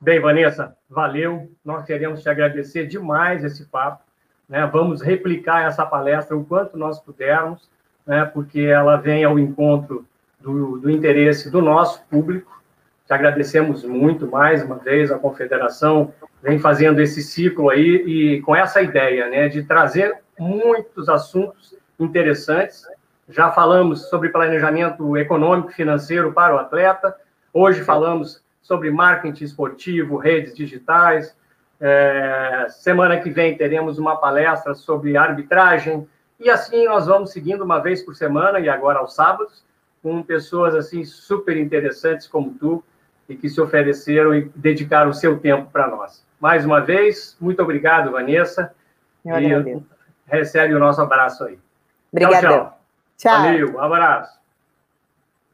A: Bem, Vanessa, valeu. Nós queremos te agradecer demais esse papo. Né? Vamos replicar essa palestra o quanto nós pudermos, né? porque ela vem ao encontro do, do interesse do nosso público. Te agradecemos muito mais uma vez. A Confederação vem fazendo esse ciclo aí e com essa ideia né, de trazer muitos assuntos interessantes. Já falamos sobre planejamento econômico financeiro para o atleta. Hoje falamos sobre marketing esportivo, redes digitais. É, semana que vem teremos uma palestra sobre arbitragem. E assim nós vamos seguindo uma vez por semana e agora aos sábados com pessoas assim super interessantes como tu e que se ofereceram e dedicaram o seu tempo para nós. Mais uma vez, muito obrigado, Vanessa. Eu e recebe o nosso abraço aí.
B: Obrigada.
A: Tchau, tchau. tchau. Valeu, um abraço.